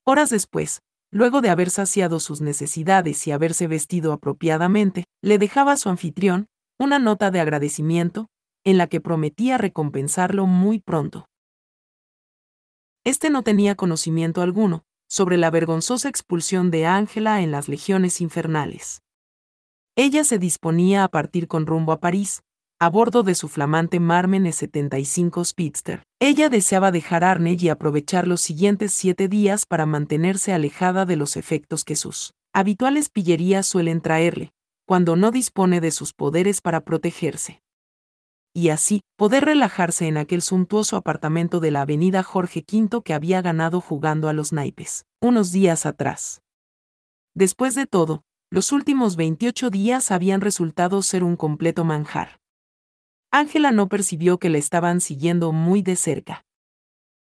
Horas después, luego de haber saciado sus necesidades y haberse vestido apropiadamente, le dejaba a su anfitrión una nota de agradecimiento, en la que prometía recompensarlo muy pronto. Este no tenía conocimiento alguno sobre la vergonzosa expulsión de Ángela en las legiones infernales. Ella se disponía a partir con rumbo a París, a bordo de su flamante Marmen E75 Speedster. Ella deseaba dejar Arne y aprovechar los siguientes siete días para mantenerse alejada de los efectos que sus habituales pillerías suelen traerle, cuando no dispone de sus poderes para protegerse. Y así, poder relajarse en aquel suntuoso apartamento de la avenida Jorge V que había ganado jugando a los naipes, unos días atrás. Después de todo, los últimos 28 días habían resultado ser un completo manjar. Ángela no percibió que la estaban siguiendo muy de cerca.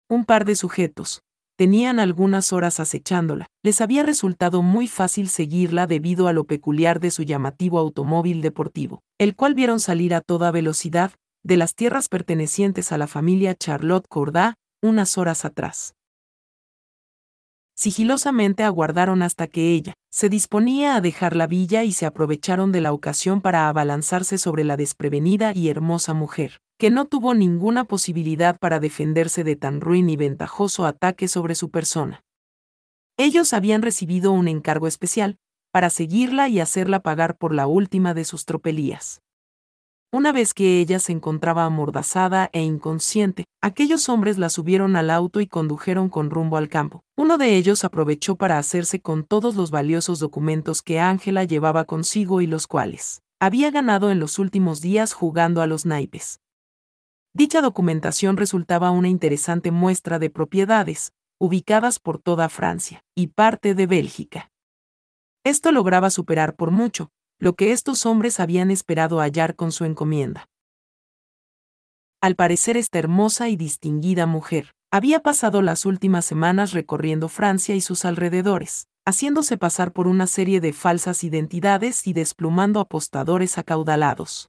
Un par de sujetos, tenían algunas horas acechándola. Les había resultado muy fácil seguirla debido a lo peculiar de su llamativo automóvil deportivo, el cual vieron salir a toda velocidad de las tierras pertenecientes a la familia Charlotte Cordat unas horas atrás sigilosamente aguardaron hasta que ella se disponía a dejar la villa y se aprovecharon de la ocasión para abalanzarse sobre la desprevenida y hermosa mujer, que no tuvo ninguna posibilidad para defenderse de tan ruin y ventajoso ataque sobre su persona. Ellos habían recibido un encargo especial, para seguirla y hacerla pagar por la última de sus tropelías. Una vez que ella se encontraba amordazada e inconsciente, aquellos hombres la subieron al auto y condujeron con rumbo al campo. Uno de ellos aprovechó para hacerse con todos los valiosos documentos que Ángela llevaba consigo y los cuales había ganado en los últimos días jugando a los naipes. Dicha documentación resultaba una interesante muestra de propiedades, ubicadas por toda Francia y parte de Bélgica. Esto lograba superar por mucho lo que estos hombres habían esperado hallar con su encomienda. Al parecer esta hermosa y distinguida mujer había pasado las últimas semanas recorriendo Francia y sus alrededores, haciéndose pasar por una serie de falsas identidades y desplumando apostadores acaudalados.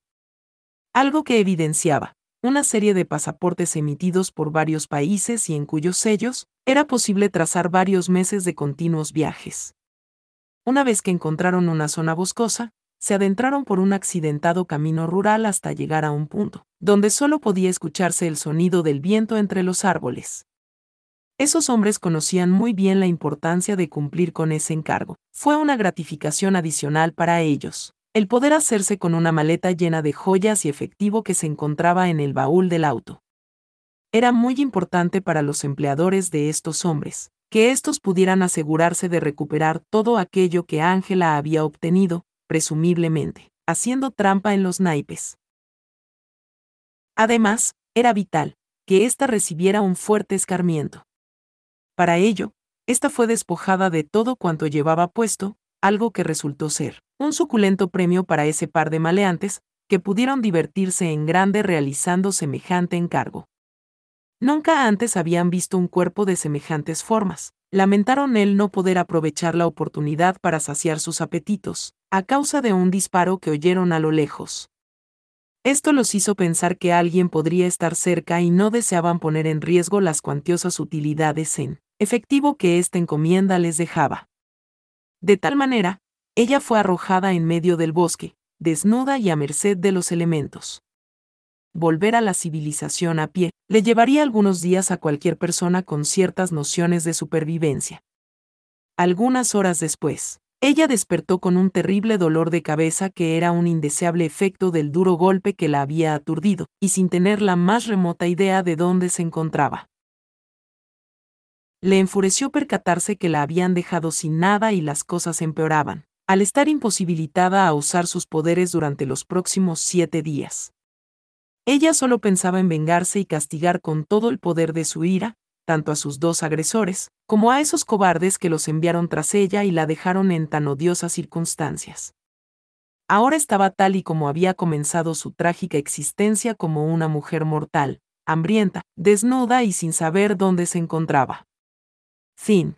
Algo que evidenciaba una serie de pasaportes emitidos por varios países y en cuyos sellos era posible trazar varios meses de continuos viajes. Una vez que encontraron una zona boscosa, se adentraron por un accidentado camino rural hasta llegar a un punto, donde solo podía escucharse el sonido del viento entre los árboles. Esos hombres conocían muy bien la importancia de cumplir con ese encargo. Fue una gratificación adicional para ellos. El poder hacerse con una maleta llena de joyas y efectivo que se encontraba en el baúl del auto. Era muy importante para los empleadores de estos hombres, que estos pudieran asegurarse de recuperar todo aquello que Ángela había obtenido, presumiblemente, haciendo trampa en los naipes. Además, era vital, que ésta recibiera un fuerte escarmiento. Para ello, ésta fue despojada de todo cuanto llevaba puesto, algo que resultó ser un suculento premio para ese par de maleantes, que pudieron divertirse en grande realizando semejante encargo. Nunca antes habían visto un cuerpo de semejantes formas. Lamentaron el no poder aprovechar la oportunidad para saciar sus apetitos, a causa de un disparo que oyeron a lo lejos. Esto los hizo pensar que alguien podría estar cerca y no deseaban poner en riesgo las cuantiosas utilidades en efectivo que esta encomienda les dejaba. De tal manera, ella fue arrojada en medio del bosque, desnuda y a merced de los elementos volver a la civilización a pie, le llevaría algunos días a cualquier persona con ciertas nociones de supervivencia. Algunas horas después, ella despertó con un terrible dolor de cabeza que era un indeseable efecto del duro golpe que la había aturdido, y sin tener la más remota idea de dónde se encontraba. Le enfureció percatarse que la habían dejado sin nada y las cosas empeoraban, al estar imposibilitada a usar sus poderes durante los próximos siete días. Ella solo pensaba en vengarse y castigar con todo el poder de su ira, tanto a sus dos agresores, como a esos cobardes que los enviaron tras ella y la dejaron en tan odiosas circunstancias. Ahora estaba tal y como había comenzado su trágica existencia como una mujer mortal, hambrienta, desnuda y sin saber dónde se encontraba. Fin.